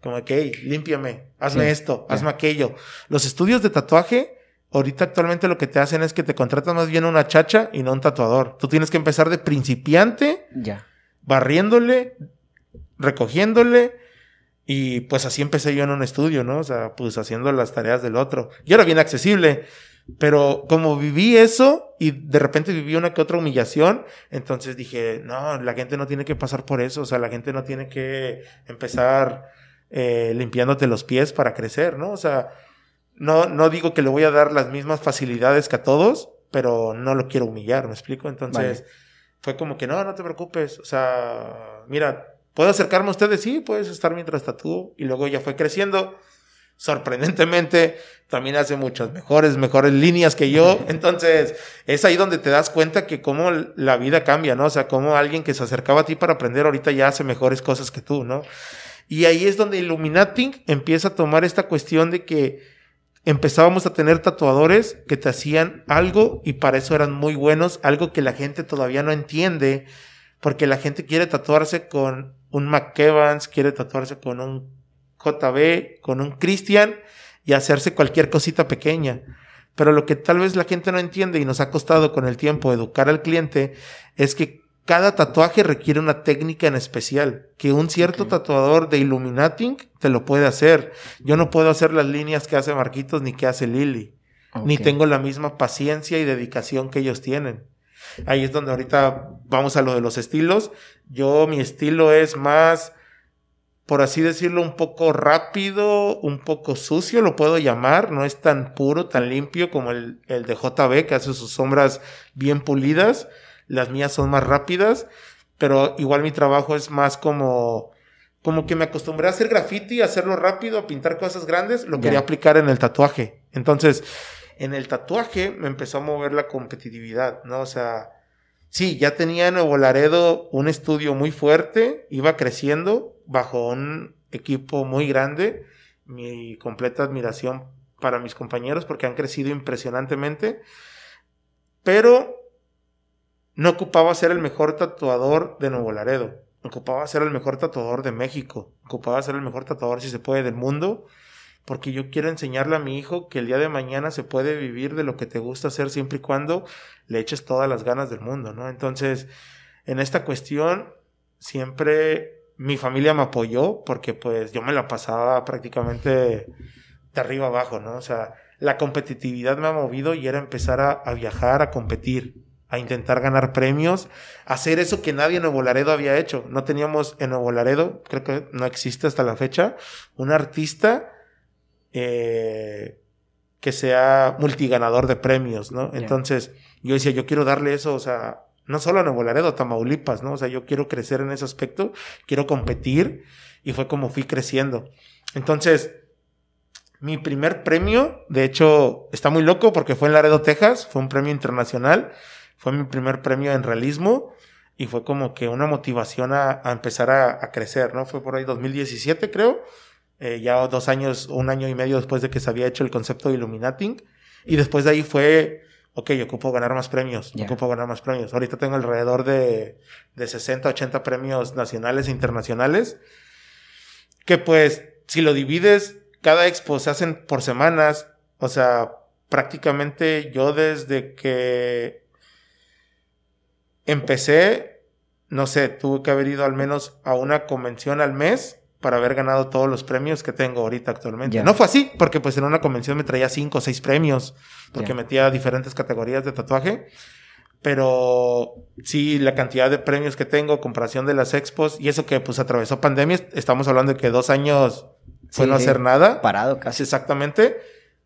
como que, hey, límpiame, hazme esto, hazme aquello. Los estudios de tatuaje, ahorita actualmente lo que te hacen es que te contratan más bien una chacha y no un tatuador. Tú tienes que empezar de principiante, ya. barriéndole, recogiéndole, y pues así empecé yo en un estudio, ¿no? O sea, pues haciendo las tareas del otro. Y era bien accesible. Pero como viví eso y de repente viví una que otra humillación, entonces dije, no, la gente no tiene que pasar por eso, o sea, la gente no tiene que empezar eh, limpiándote los pies para crecer, ¿no? O sea, no, no digo que le voy a dar las mismas facilidades que a todos, pero no lo quiero humillar, ¿me explico? Entonces fue como que, no, no te preocupes, o sea, mira, ¿puedo acercarme a ustedes? Sí, puedes estar mientras tatúo y luego ya fue creciendo sorprendentemente también hace muchas mejores, mejores líneas que yo. Entonces, es ahí donde te das cuenta que cómo la vida cambia, ¿no? O sea, cómo alguien que se acercaba a ti para aprender ahorita ya hace mejores cosas que tú, ¿no? Y ahí es donde Illuminating empieza a tomar esta cuestión de que empezábamos a tener tatuadores que te hacían algo y para eso eran muy buenos, algo que la gente todavía no entiende, porque la gente quiere tatuarse con un McEvans, quiere tatuarse con un JB, con un Christian y hacerse cualquier cosita pequeña. Pero lo que tal vez la gente no entiende y nos ha costado con el tiempo educar al cliente es que cada tatuaje requiere una técnica en especial, que un cierto tatuador de Illuminating te lo puede hacer. Yo no puedo hacer las líneas que hace Marquitos ni que hace Lily, ni tengo la misma paciencia y dedicación que ellos tienen. Ahí es donde ahorita vamos a lo de los estilos. Yo mi estilo es más por así decirlo, un poco rápido, un poco sucio, lo puedo llamar, no es tan puro, tan limpio como el, el de JB, que hace sus sombras bien pulidas, las mías son más rápidas, pero igual mi trabajo es más como, como que me acostumbré a hacer graffiti, a hacerlo rápido, a pintar cosas grandes, lo quería aplicar en el tatuaje. Entonces, en el tatuaje me empezó a mover la competitividad, ¿no? O sea, sí, ya tenía en Nuevo Laredo un estudio muy fuerte, iba creciendo bajo un equipo muy grande. Mi completa admiración para mis compañeros porque han crecido impresionantemente. Pero no ocupaba ser el mejor tatuador de Nuevo Laredo. Ocupaba ser el mejor tatuador de México. Ocupaba ser el mejor tatuador, si se puede, del mundo porque yo quiero enseñarle a mi hijo que el día de mañana se puede vivir de lo que te gusta hacer siempre y cuando le eches todas las ganas del mundo, ¿no? Entonces, en esta cuestión, siempre mi familia me apoyó porque pues yo me la pasaba prácticamente de arriba abajo, ¿no? O sea, la competitividad me ha movido y era empezar a, a viajar, a competir, a intentar ganar premios, hacer eso que nadie en Nuevo Laredo había hecho. No teníamos en Nuevo Laredo, creo que no existe hasta la fecha, un artista eh, que sea multiganador de premios, ¿no? Entonces, yo decía, yo quiero darle eso, o sea, no solo a Nuevo Laredo, a Tamaulipas, ¿no? O sea, yo quiero crecer en ese aspecto, quiero competir, y fue como fui creciendo. Entonces, mi primer premio, de hecho, está muy loco porque fue en Laredo, Texas, fue un premio internacional, fue mi primer premio en realismo y fue como que una motivación a, empezar a, a, crecer, ¿no? Fue por ahí 2017, creo. Eh, ya dos años, un año y medio después de que se había hecho el concepto de Illuminating. Y después de ahí fue, ok, ocupo ganar más premios, ocupo ganar más premios. Ahorita tengo alrededor de, de 60, 80 premios nacionales e internacionales. Que pues, si lo divides, cada expo se hacen por semanas. O sea, prácticamente yo desde que empecé, no sé, tuve que haber ido al menos a una convención al mes para haber ganado todos los premios que tengo ahorita actualmente. No fue así, porque pues en una convención me traía cinco o seis premios, porque metía diferentes categorías de tatuaje. Pero sí, la cantidad de premios que tengo, comparación de las expos, y eso que pues atravesó pandemia, estamos hablando de que dos años fue no hacer nada. Parado casi. Exactamente.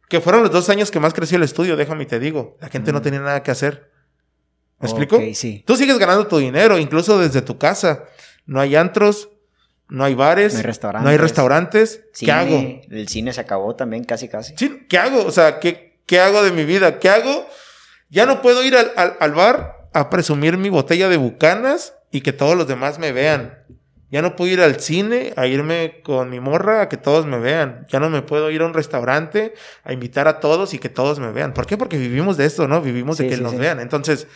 Que fueron los dos años que más creció el estudio, déjame te digo. La gente no mm. tenía nada que hacer. ¿Me explico? Sí. Tú sigues ganando tu dinero, incluso desde tu casa. No hay antros, no hay bares, no hay restaurantes. No hay restaurantes. ¿Qué hago? El cine se acabó también, casi, casi. Sí, ¿qué hago? O sea, ¿qué, qué hago de mi vida? ¿Qué hago? Ya no puedo ir al, al, bar a presumir mi botella de bucanas y que todos los demás me vean. Ya no puedo ir al cine a irme con mi morra a que todos me vean. Ya no me puedo ir a un restaurante a invitar a todos y que todos me vean. ¿Por qué? Porque vivimos de esto, ¿no? Vivimos de Sí, que sí, nos sí. vean. Entonces,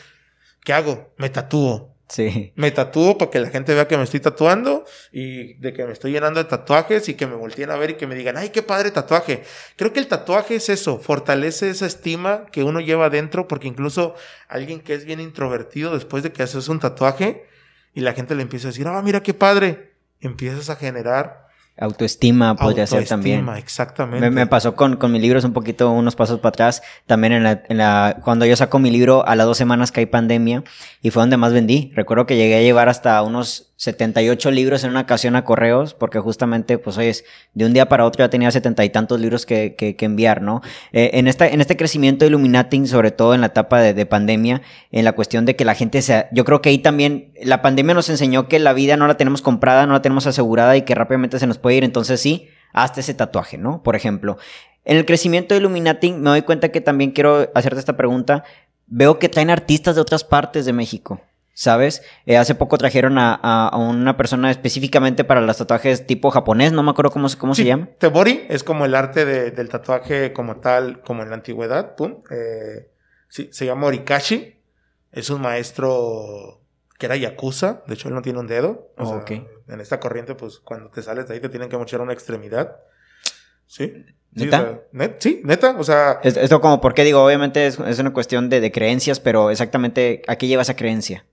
¿qué hago? Me tatúo. Sí. Me tatúo para que la gente vea que me estoy tatuando y de que me estoy llenando de tatuajes y que me volteen a ver y que me digan, ay, qué padre tatuaje. Creo que el tatuaje es eso, fortalece esa estima que uno lleva adentro porque incluso alguien que es bien introvertido después de que haces un tatuaje y la gente le empieza a decir, ah, mira qué padre, empiezas a generar Autoestima podría ser también. autoestima, exactamente. Me, me pasó con, con mi libro, es un poquito unos pasos para atrás. También en la, en la, cuando yo saco mi libro, a las dos semanas que hay pandemia, y fue donde más vendí. Recuerdo que llegué a llevar hasta unos 78 libros en una ocasión a correos, porque justamente, pues, oyes, de un día para otro ya tenía setenta y tantos libros que, que, enviar, ¿no? Eh, en, esta, en este crecimiento de Illuminati, sobre todo en la etapa de, de pandemia, en la cuestión de que la gente se... Yo creo que ahí también, la pandemia nos enseñó que la vida no la tenemos comprada, no la tenemos asegurada y que rápidamente se nos puede ir, entonces sí, hasta ese tatuaje, ¿no? Por ejemplo, en el crecimiento de Illuminati me doy cuenta que también quiero hacerte esta pregunta. Veo que traen artistas de otras partes de México, ¿sabes? Eh, hace poco trajeron a, a- a una persona específicamente para los tatuajes tipo japonés, no me acuerdo cómo, se- llama. Tebori es como el arte de- del tatuaje como tal, como en la antigüedad, pum. Eh, sí, se llama Orikashi. Es un maestro que era yakuza, de hecho él no tiene un dedo. O Oh, sea, ok. En esta corriente, pues cuando te sales de ahí te tienen que mochar una extremidad. Sí. Sí, ¿Neta? o sea, net- sí, neta. O sea, Es- Esto como, porque digo, obviamente es, es una cuestión de, de creencias, pero exactamente, ¿a qué lleva esa creencia?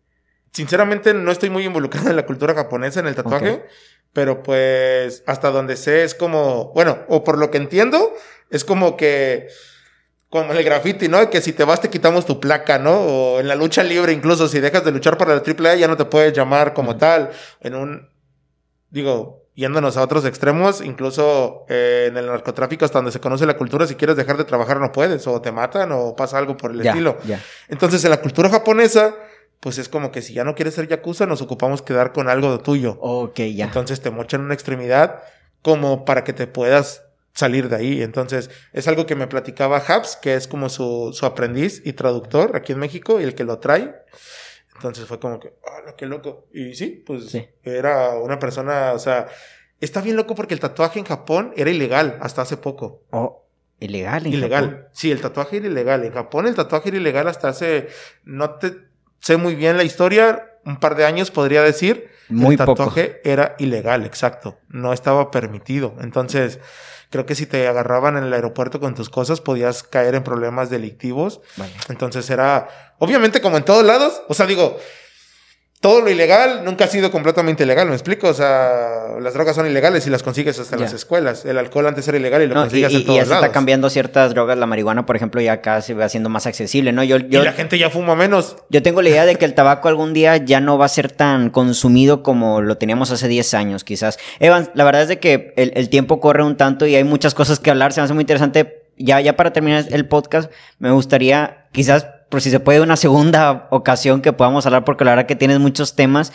Sinceramente no estoy muy involucrado en la cultura japonesa, en el tatuaje. Pero pues hasta donde sé es como, bueno, o por lo que entiendo, es como que, como el graffiti, ¿no? Que si te vas te quitamos tu placa, ¿no? O en la lucha libre incluso, si dejas de luchar para la AAA ya no te puedes llamar como tal. En un, digo, yéndonos a otros extremos, incluso eh, en el narcotráfico hasta donde se conoce la cultura, si quieres dejar de trabajar no puedes, o te matan o pasa algo por el Ya, estilo. ya. Entonces en la cultura japonesa, pues es como que si ya no quieres ser yakuza, nos ocupamos quedar con algo de tuyo. Ok, ya. Entonces te mochan una extremidad como para que te puedas salir de ahí. Entonces es algo que me platicaba Habs, que es como su, su aprendiz y traductor aquí en México y el que lo trae. Entonces fue como que, ¡ah, qué loco! Y sí, pues Sí. era una persona, o sea, está bien loco porque el tatuaje en Japón era ilegal hasta hace poco. Oh, ilegal. en Ilegal. Japón. Sí, el tatuaje era ilegal. En Japón el tatuaje era ilegal hasta hace, no te sé muy bien la historia, un par de años podría decir. Muy el poco. tatuaje era ilegal, exacto. No estaba permitido. Entonces, creo que si te agarraban en el aeropuerto con tus cosas, podías caer en problemas delictivos. Vale. Entonces era, obviamente como en todos lados, o sea, digo, todo lo ilegal nunca ha sido completamente ilegal, ¿me explico? O sea, las drogas son ilegales y las consigues hasta en Ya. las escuelas. El alcohol antes era ilegal y lo No, y, y- en y todos ya se lados. está cambiando ciertas drogas, la marihuana, por ejemplo, ya acá se va haciendo más accesible, ¿no? Yo, yo, y la gente ya fuma menos. yo tengo la idea de que el tabaco algún día ya no va a ser tan consumido como lo teníamos hace 10 años, quizás. Evan, la verdad es de que el, el tiempo corre un tanto y hay muchas cosas que hablar, se me hace muy interesante. Ya, ya para terminar el podcast, me gustaría, quizás, por si se puede, una segunda ocasión que podamos hablar, porque la verdad que tienes muchos temas.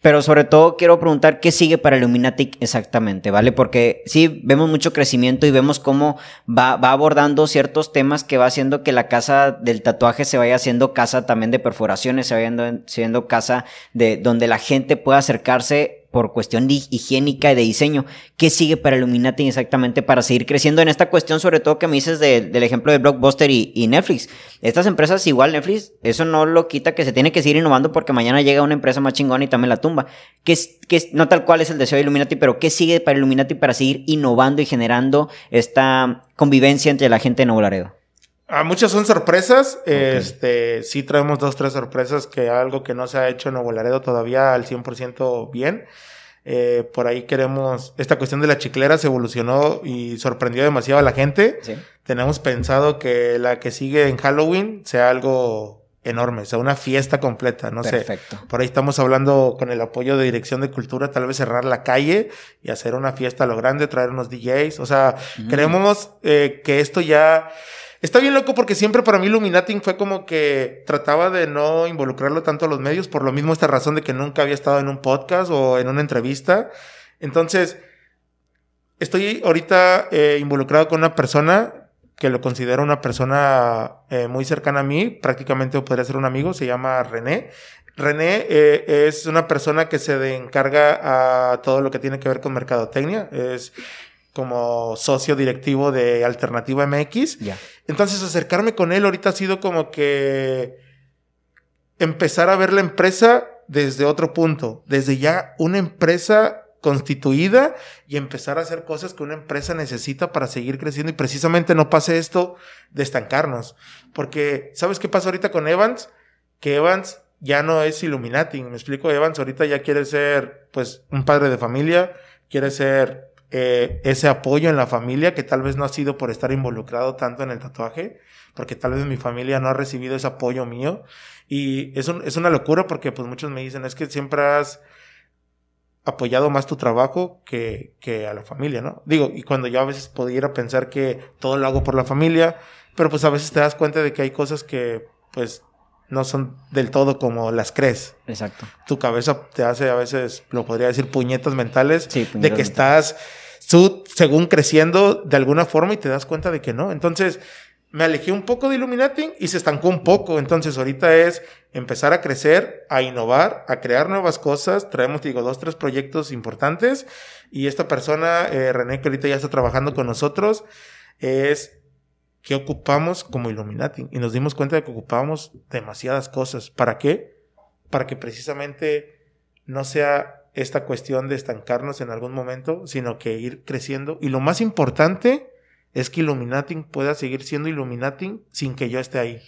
Pero sobre todo quiero preguntar qué sigue para Illuminati exactamente, ¿vale? Porque sí, vemos mucho crecimiento y vemos cómo va, va abordando ciertos temas que va haciendo que la casa del tatuaje se vaya haciendo casa también de perforaciones, se vaya siendo- siendo casa de donde la gente pueda acercarse por cuestión higiénica y de diseño. ¿Qué sigue para Illuminati exactamente para seguir creciendo en esta cuestión, sobre todo que me dices de- del ejemplo de Blockbuster y, Netflix? Estas empresas, igual Netflix, eso no lo quita que se tiene que seguir innovando porque mañana llega una empresa más chingona y también la tumba. ¿Qué es, qué es- no tal cual es el deseo de Illuminati, pero qué sigue para Illuminati para seguir innovando y generando esta convivencia entre la gente de Nuevo Laredo? A muchas son sorpresas. Este, sí traemos dos, tres sorpresas que algo que no se ha hecho en Nuevo Laredo todavía al 100% bien. Eh, por ahí queremos, esta cuestión de la chiclera se evolucionó y sorprendió demasiado a la gente. Sí. Tenemos pensado que la que sigue en Halloween sea algo enorme, sea una fiesta completa, no sé. Perfecto. Por ahí estamos hablando con el apoyo de Dirección de Cultura, tal vez cerrar la calle y hacer una fiesta a lo grande, traer unos DJs. O sea, Mm. queremos eh, que esto ya... Está bien loco porque siempre para mí Illuminating fue como que trataba de no involucrarlo tanto a los medios, por lo mismo esta razón de que nunca había estado en un podcast o en una entrevista. Entonces, estoy ahorita eh, involucrado con una persona que lo considero una persona eh, muy cercana a mí, prácticamente podría ser un amigo, se llama René, René eh, es una persona que se encarga a todo lo que tiene que ver con mercadotecnia. Es como socio directivo de Alternativa MX. Entonces acercarme con él ahorita ha sido como que empezar a ver la empresa desde otro punto, desde ya una empresa constituida y empezar a hacer cosas que una empresa necesita para seguir creciendo y precisamente no pase esto de estancarnos. Porque, ¿sabes qué pasa ahorita con Evans? Que Evans ya no es Illuminati. Me explico, Evans ahorita ya quiere ser, pues, un padre de familia, quiere ser eh, ese apoyo en la familia que tal vez no ha sido por estar involucrado tanto en el tatuaje, porque tal vez mi familia no ha recibido ese apoyo mío. Y es, es una locura porque pues muchos me dicen, es que siempre has apoyado más tu trabajo que, que a la familia, ¿no? Digo, y cuando yo a veces pudiera pensar que todo lo hago por la familia, pero pues a veces te das cuenta de que hay cosas que pues no son del todo como las crees. Exacto. Tu cabeza te hace a veces, lo podría decir, puñetas mentales Sí, de que mentales. estás tú, según creciendo de alguna forma y te das cuenta de que no. Entonces me alejé un poco de Illuminati y se estancó un poco. Entonces ahorita es empezar a crecer, a innovar, a crear nuevas cosas. Traemos, digo, dos, tres proyectos importantes y esta persona, eh, René, que ahorita ya está trabajando con nosotros, es que ocupamos como Illuminati y nos dimos cuenta de que ocupábamos demasiadas cosas. ¿Para qué? Para que precisamente no sea esta cuestión de estancarnos en algún momento, sino que ir creciendo. Y lo más importante es que Illuminati pueda seguir siendo Illuminati sin que yo esté ahí.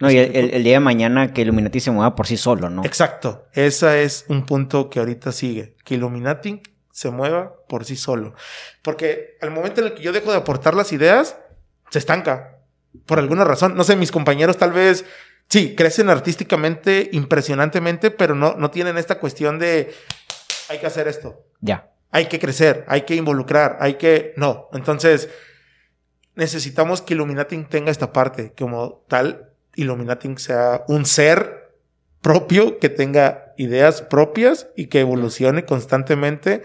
No, y el, el- el día de mañana que Illuminati se mueva por sí solo, ¿no? Exacto. Ese es un punto que ahorita sigue. Que Illuminati se mueva por sí solo. Porque al momento en el que yo dejo de aportar las ideas, se estanca. Por alguna razón. No sé, mis compañeros tal vez, sí, crecen artísticamente, impresionantemente, pero no, no tienen esta cuestión de hay que hacer esto. Ya. Hay que crecer, hay que involucrar, hay que... No. Entonces, necesitamos que Illuminati tenga esta parte. Como tal, Illuminati sea un ser propio que tenga ideas propias y que evolucione constantemente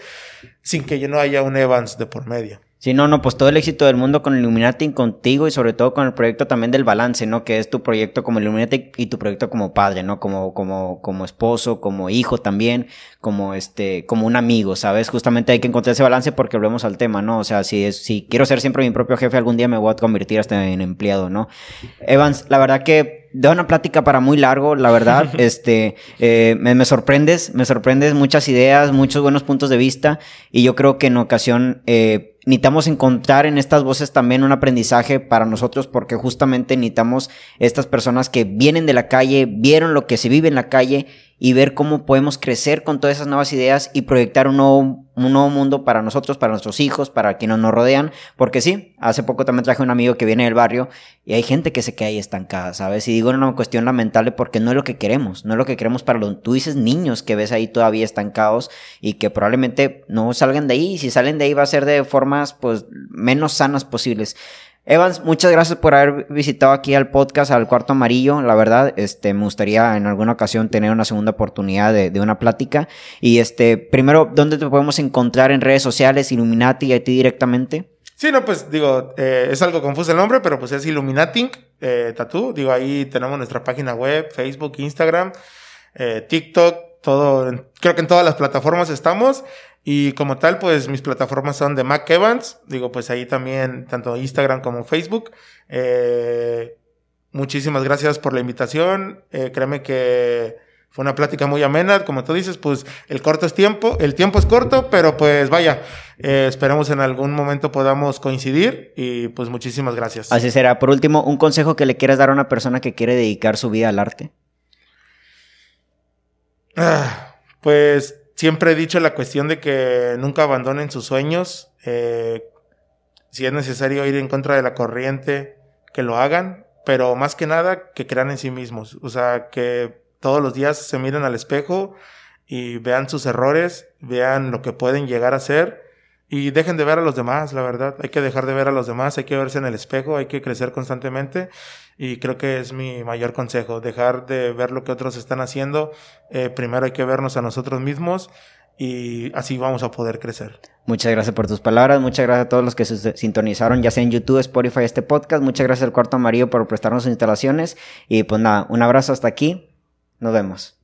sin que ya no haya un Evans de por medio. Sí, no, no, pues todo el éxito del mundo con Illuminati, contigo y sobre todo con el proyecto también del balance, ¿no? Que es tu proyecto como Illuminati y tu proyecto como padre, ¿no? Como, como, como esposo, como hijo también, como este, como un amigo, ¿sabes? Justamente hay que encontrar ese balance porque volvemos al tema, ¿no? O sea, si es, si quiero ser siempre mi propio jefe, algún día me voy a convertir hasta en empleado, ¿no? Evans, la verdad que da una plática para muy largo, la verdad, este, eh, me, me sorprendes, me sorprendes muchas ideas, muchos buenos puntos de vista y yo creo que en ocasión, eh, necesitamos encontrar en estas voces también un aprendizaje para nosotros porque justamente necesitamos estas personas que vienen de la calle, vieron lo que se vive en la calle y ver cómo podemos crecer con todas esas nuevas ideas y proyectar un nuevo, un nuevo mundo para nosotros, para nuestros hijos, para quienes nos rodean. Porque sí, hace poco también traje un amigo que viene del barrio y hay gente que se queda ahí estancada, ¿sabes? Y digo una cuestión lamentable porque no es lo que queremos, no es lo que queremos para los, tú dices niños que ves ahí todavía estancados y que probablemente no salgan de ahí y si salen de ahí va a ser de formas pues menos sanas posibles. Evans, muchas gracias por haber visitado aquí al podcast, al Cuarto Amarillo. La verdad, este, me gustaría en alguna ocasión tener una segunda oportunidad de, de una plática. Y este, primero, ¿dónde te podemos encontrar en redes sociales, Illuminati y a ti directamente? Sí, no, pues digo, eh, es algo confuso el nombre, pero pues es Illuminating eh, Tattoo. Digo, ahí tenemos nuestra página web, Facebook, Instagram, eh, TikTok, todo, creo que en todas las plataformas estamos. Y como tal, pues mis plataformas son de Mac Evans. Digo, pues ahí también, tanto Instagram como Facebook. Eh, muchísimas gracias por la invitación. Eh, créeme que fue una plática muy amena. Como tú dices, pues el corto es tiempo, el tiempo es corto, pero pues vaya, eh, esperemos en algún momento podamos coincidir y pues muchísimas gracias. Así será. Por último, un consejo que le quieras dar a una persona que quiere dedicar su vida al arte. Ah, pues siempre he dicho la cuestión de que nunca abandonen sus sueños. eh, si es necesario ir en contra de la corriente, que lo hagan, pero más que nada que crean en sí mismos. O sea, que todos los días se miren al espejo y vean sus errores, vean lo que pueden llegar a ser y dejen de ver a los demás, la verdad. Hay que dejar de ver a los demás, hay que verse en el espejo, hay que crecer constantemente y creo que es mi mayor consejo, dejar de ver lo que otros están haciendo. Eh, primero hay que vernos a nosotros mismos y así vamos a poder crecer. Muchas gracias por tus palabras, muchas gracias a todos los que se sintonizaron, ya sea en YouTube, Spotify, este podcast. Muchas gracias al Cuarto Amarillo por prestarnos instalaciones. Y pues nada, un abrazo hasta aquí. Nos vemos.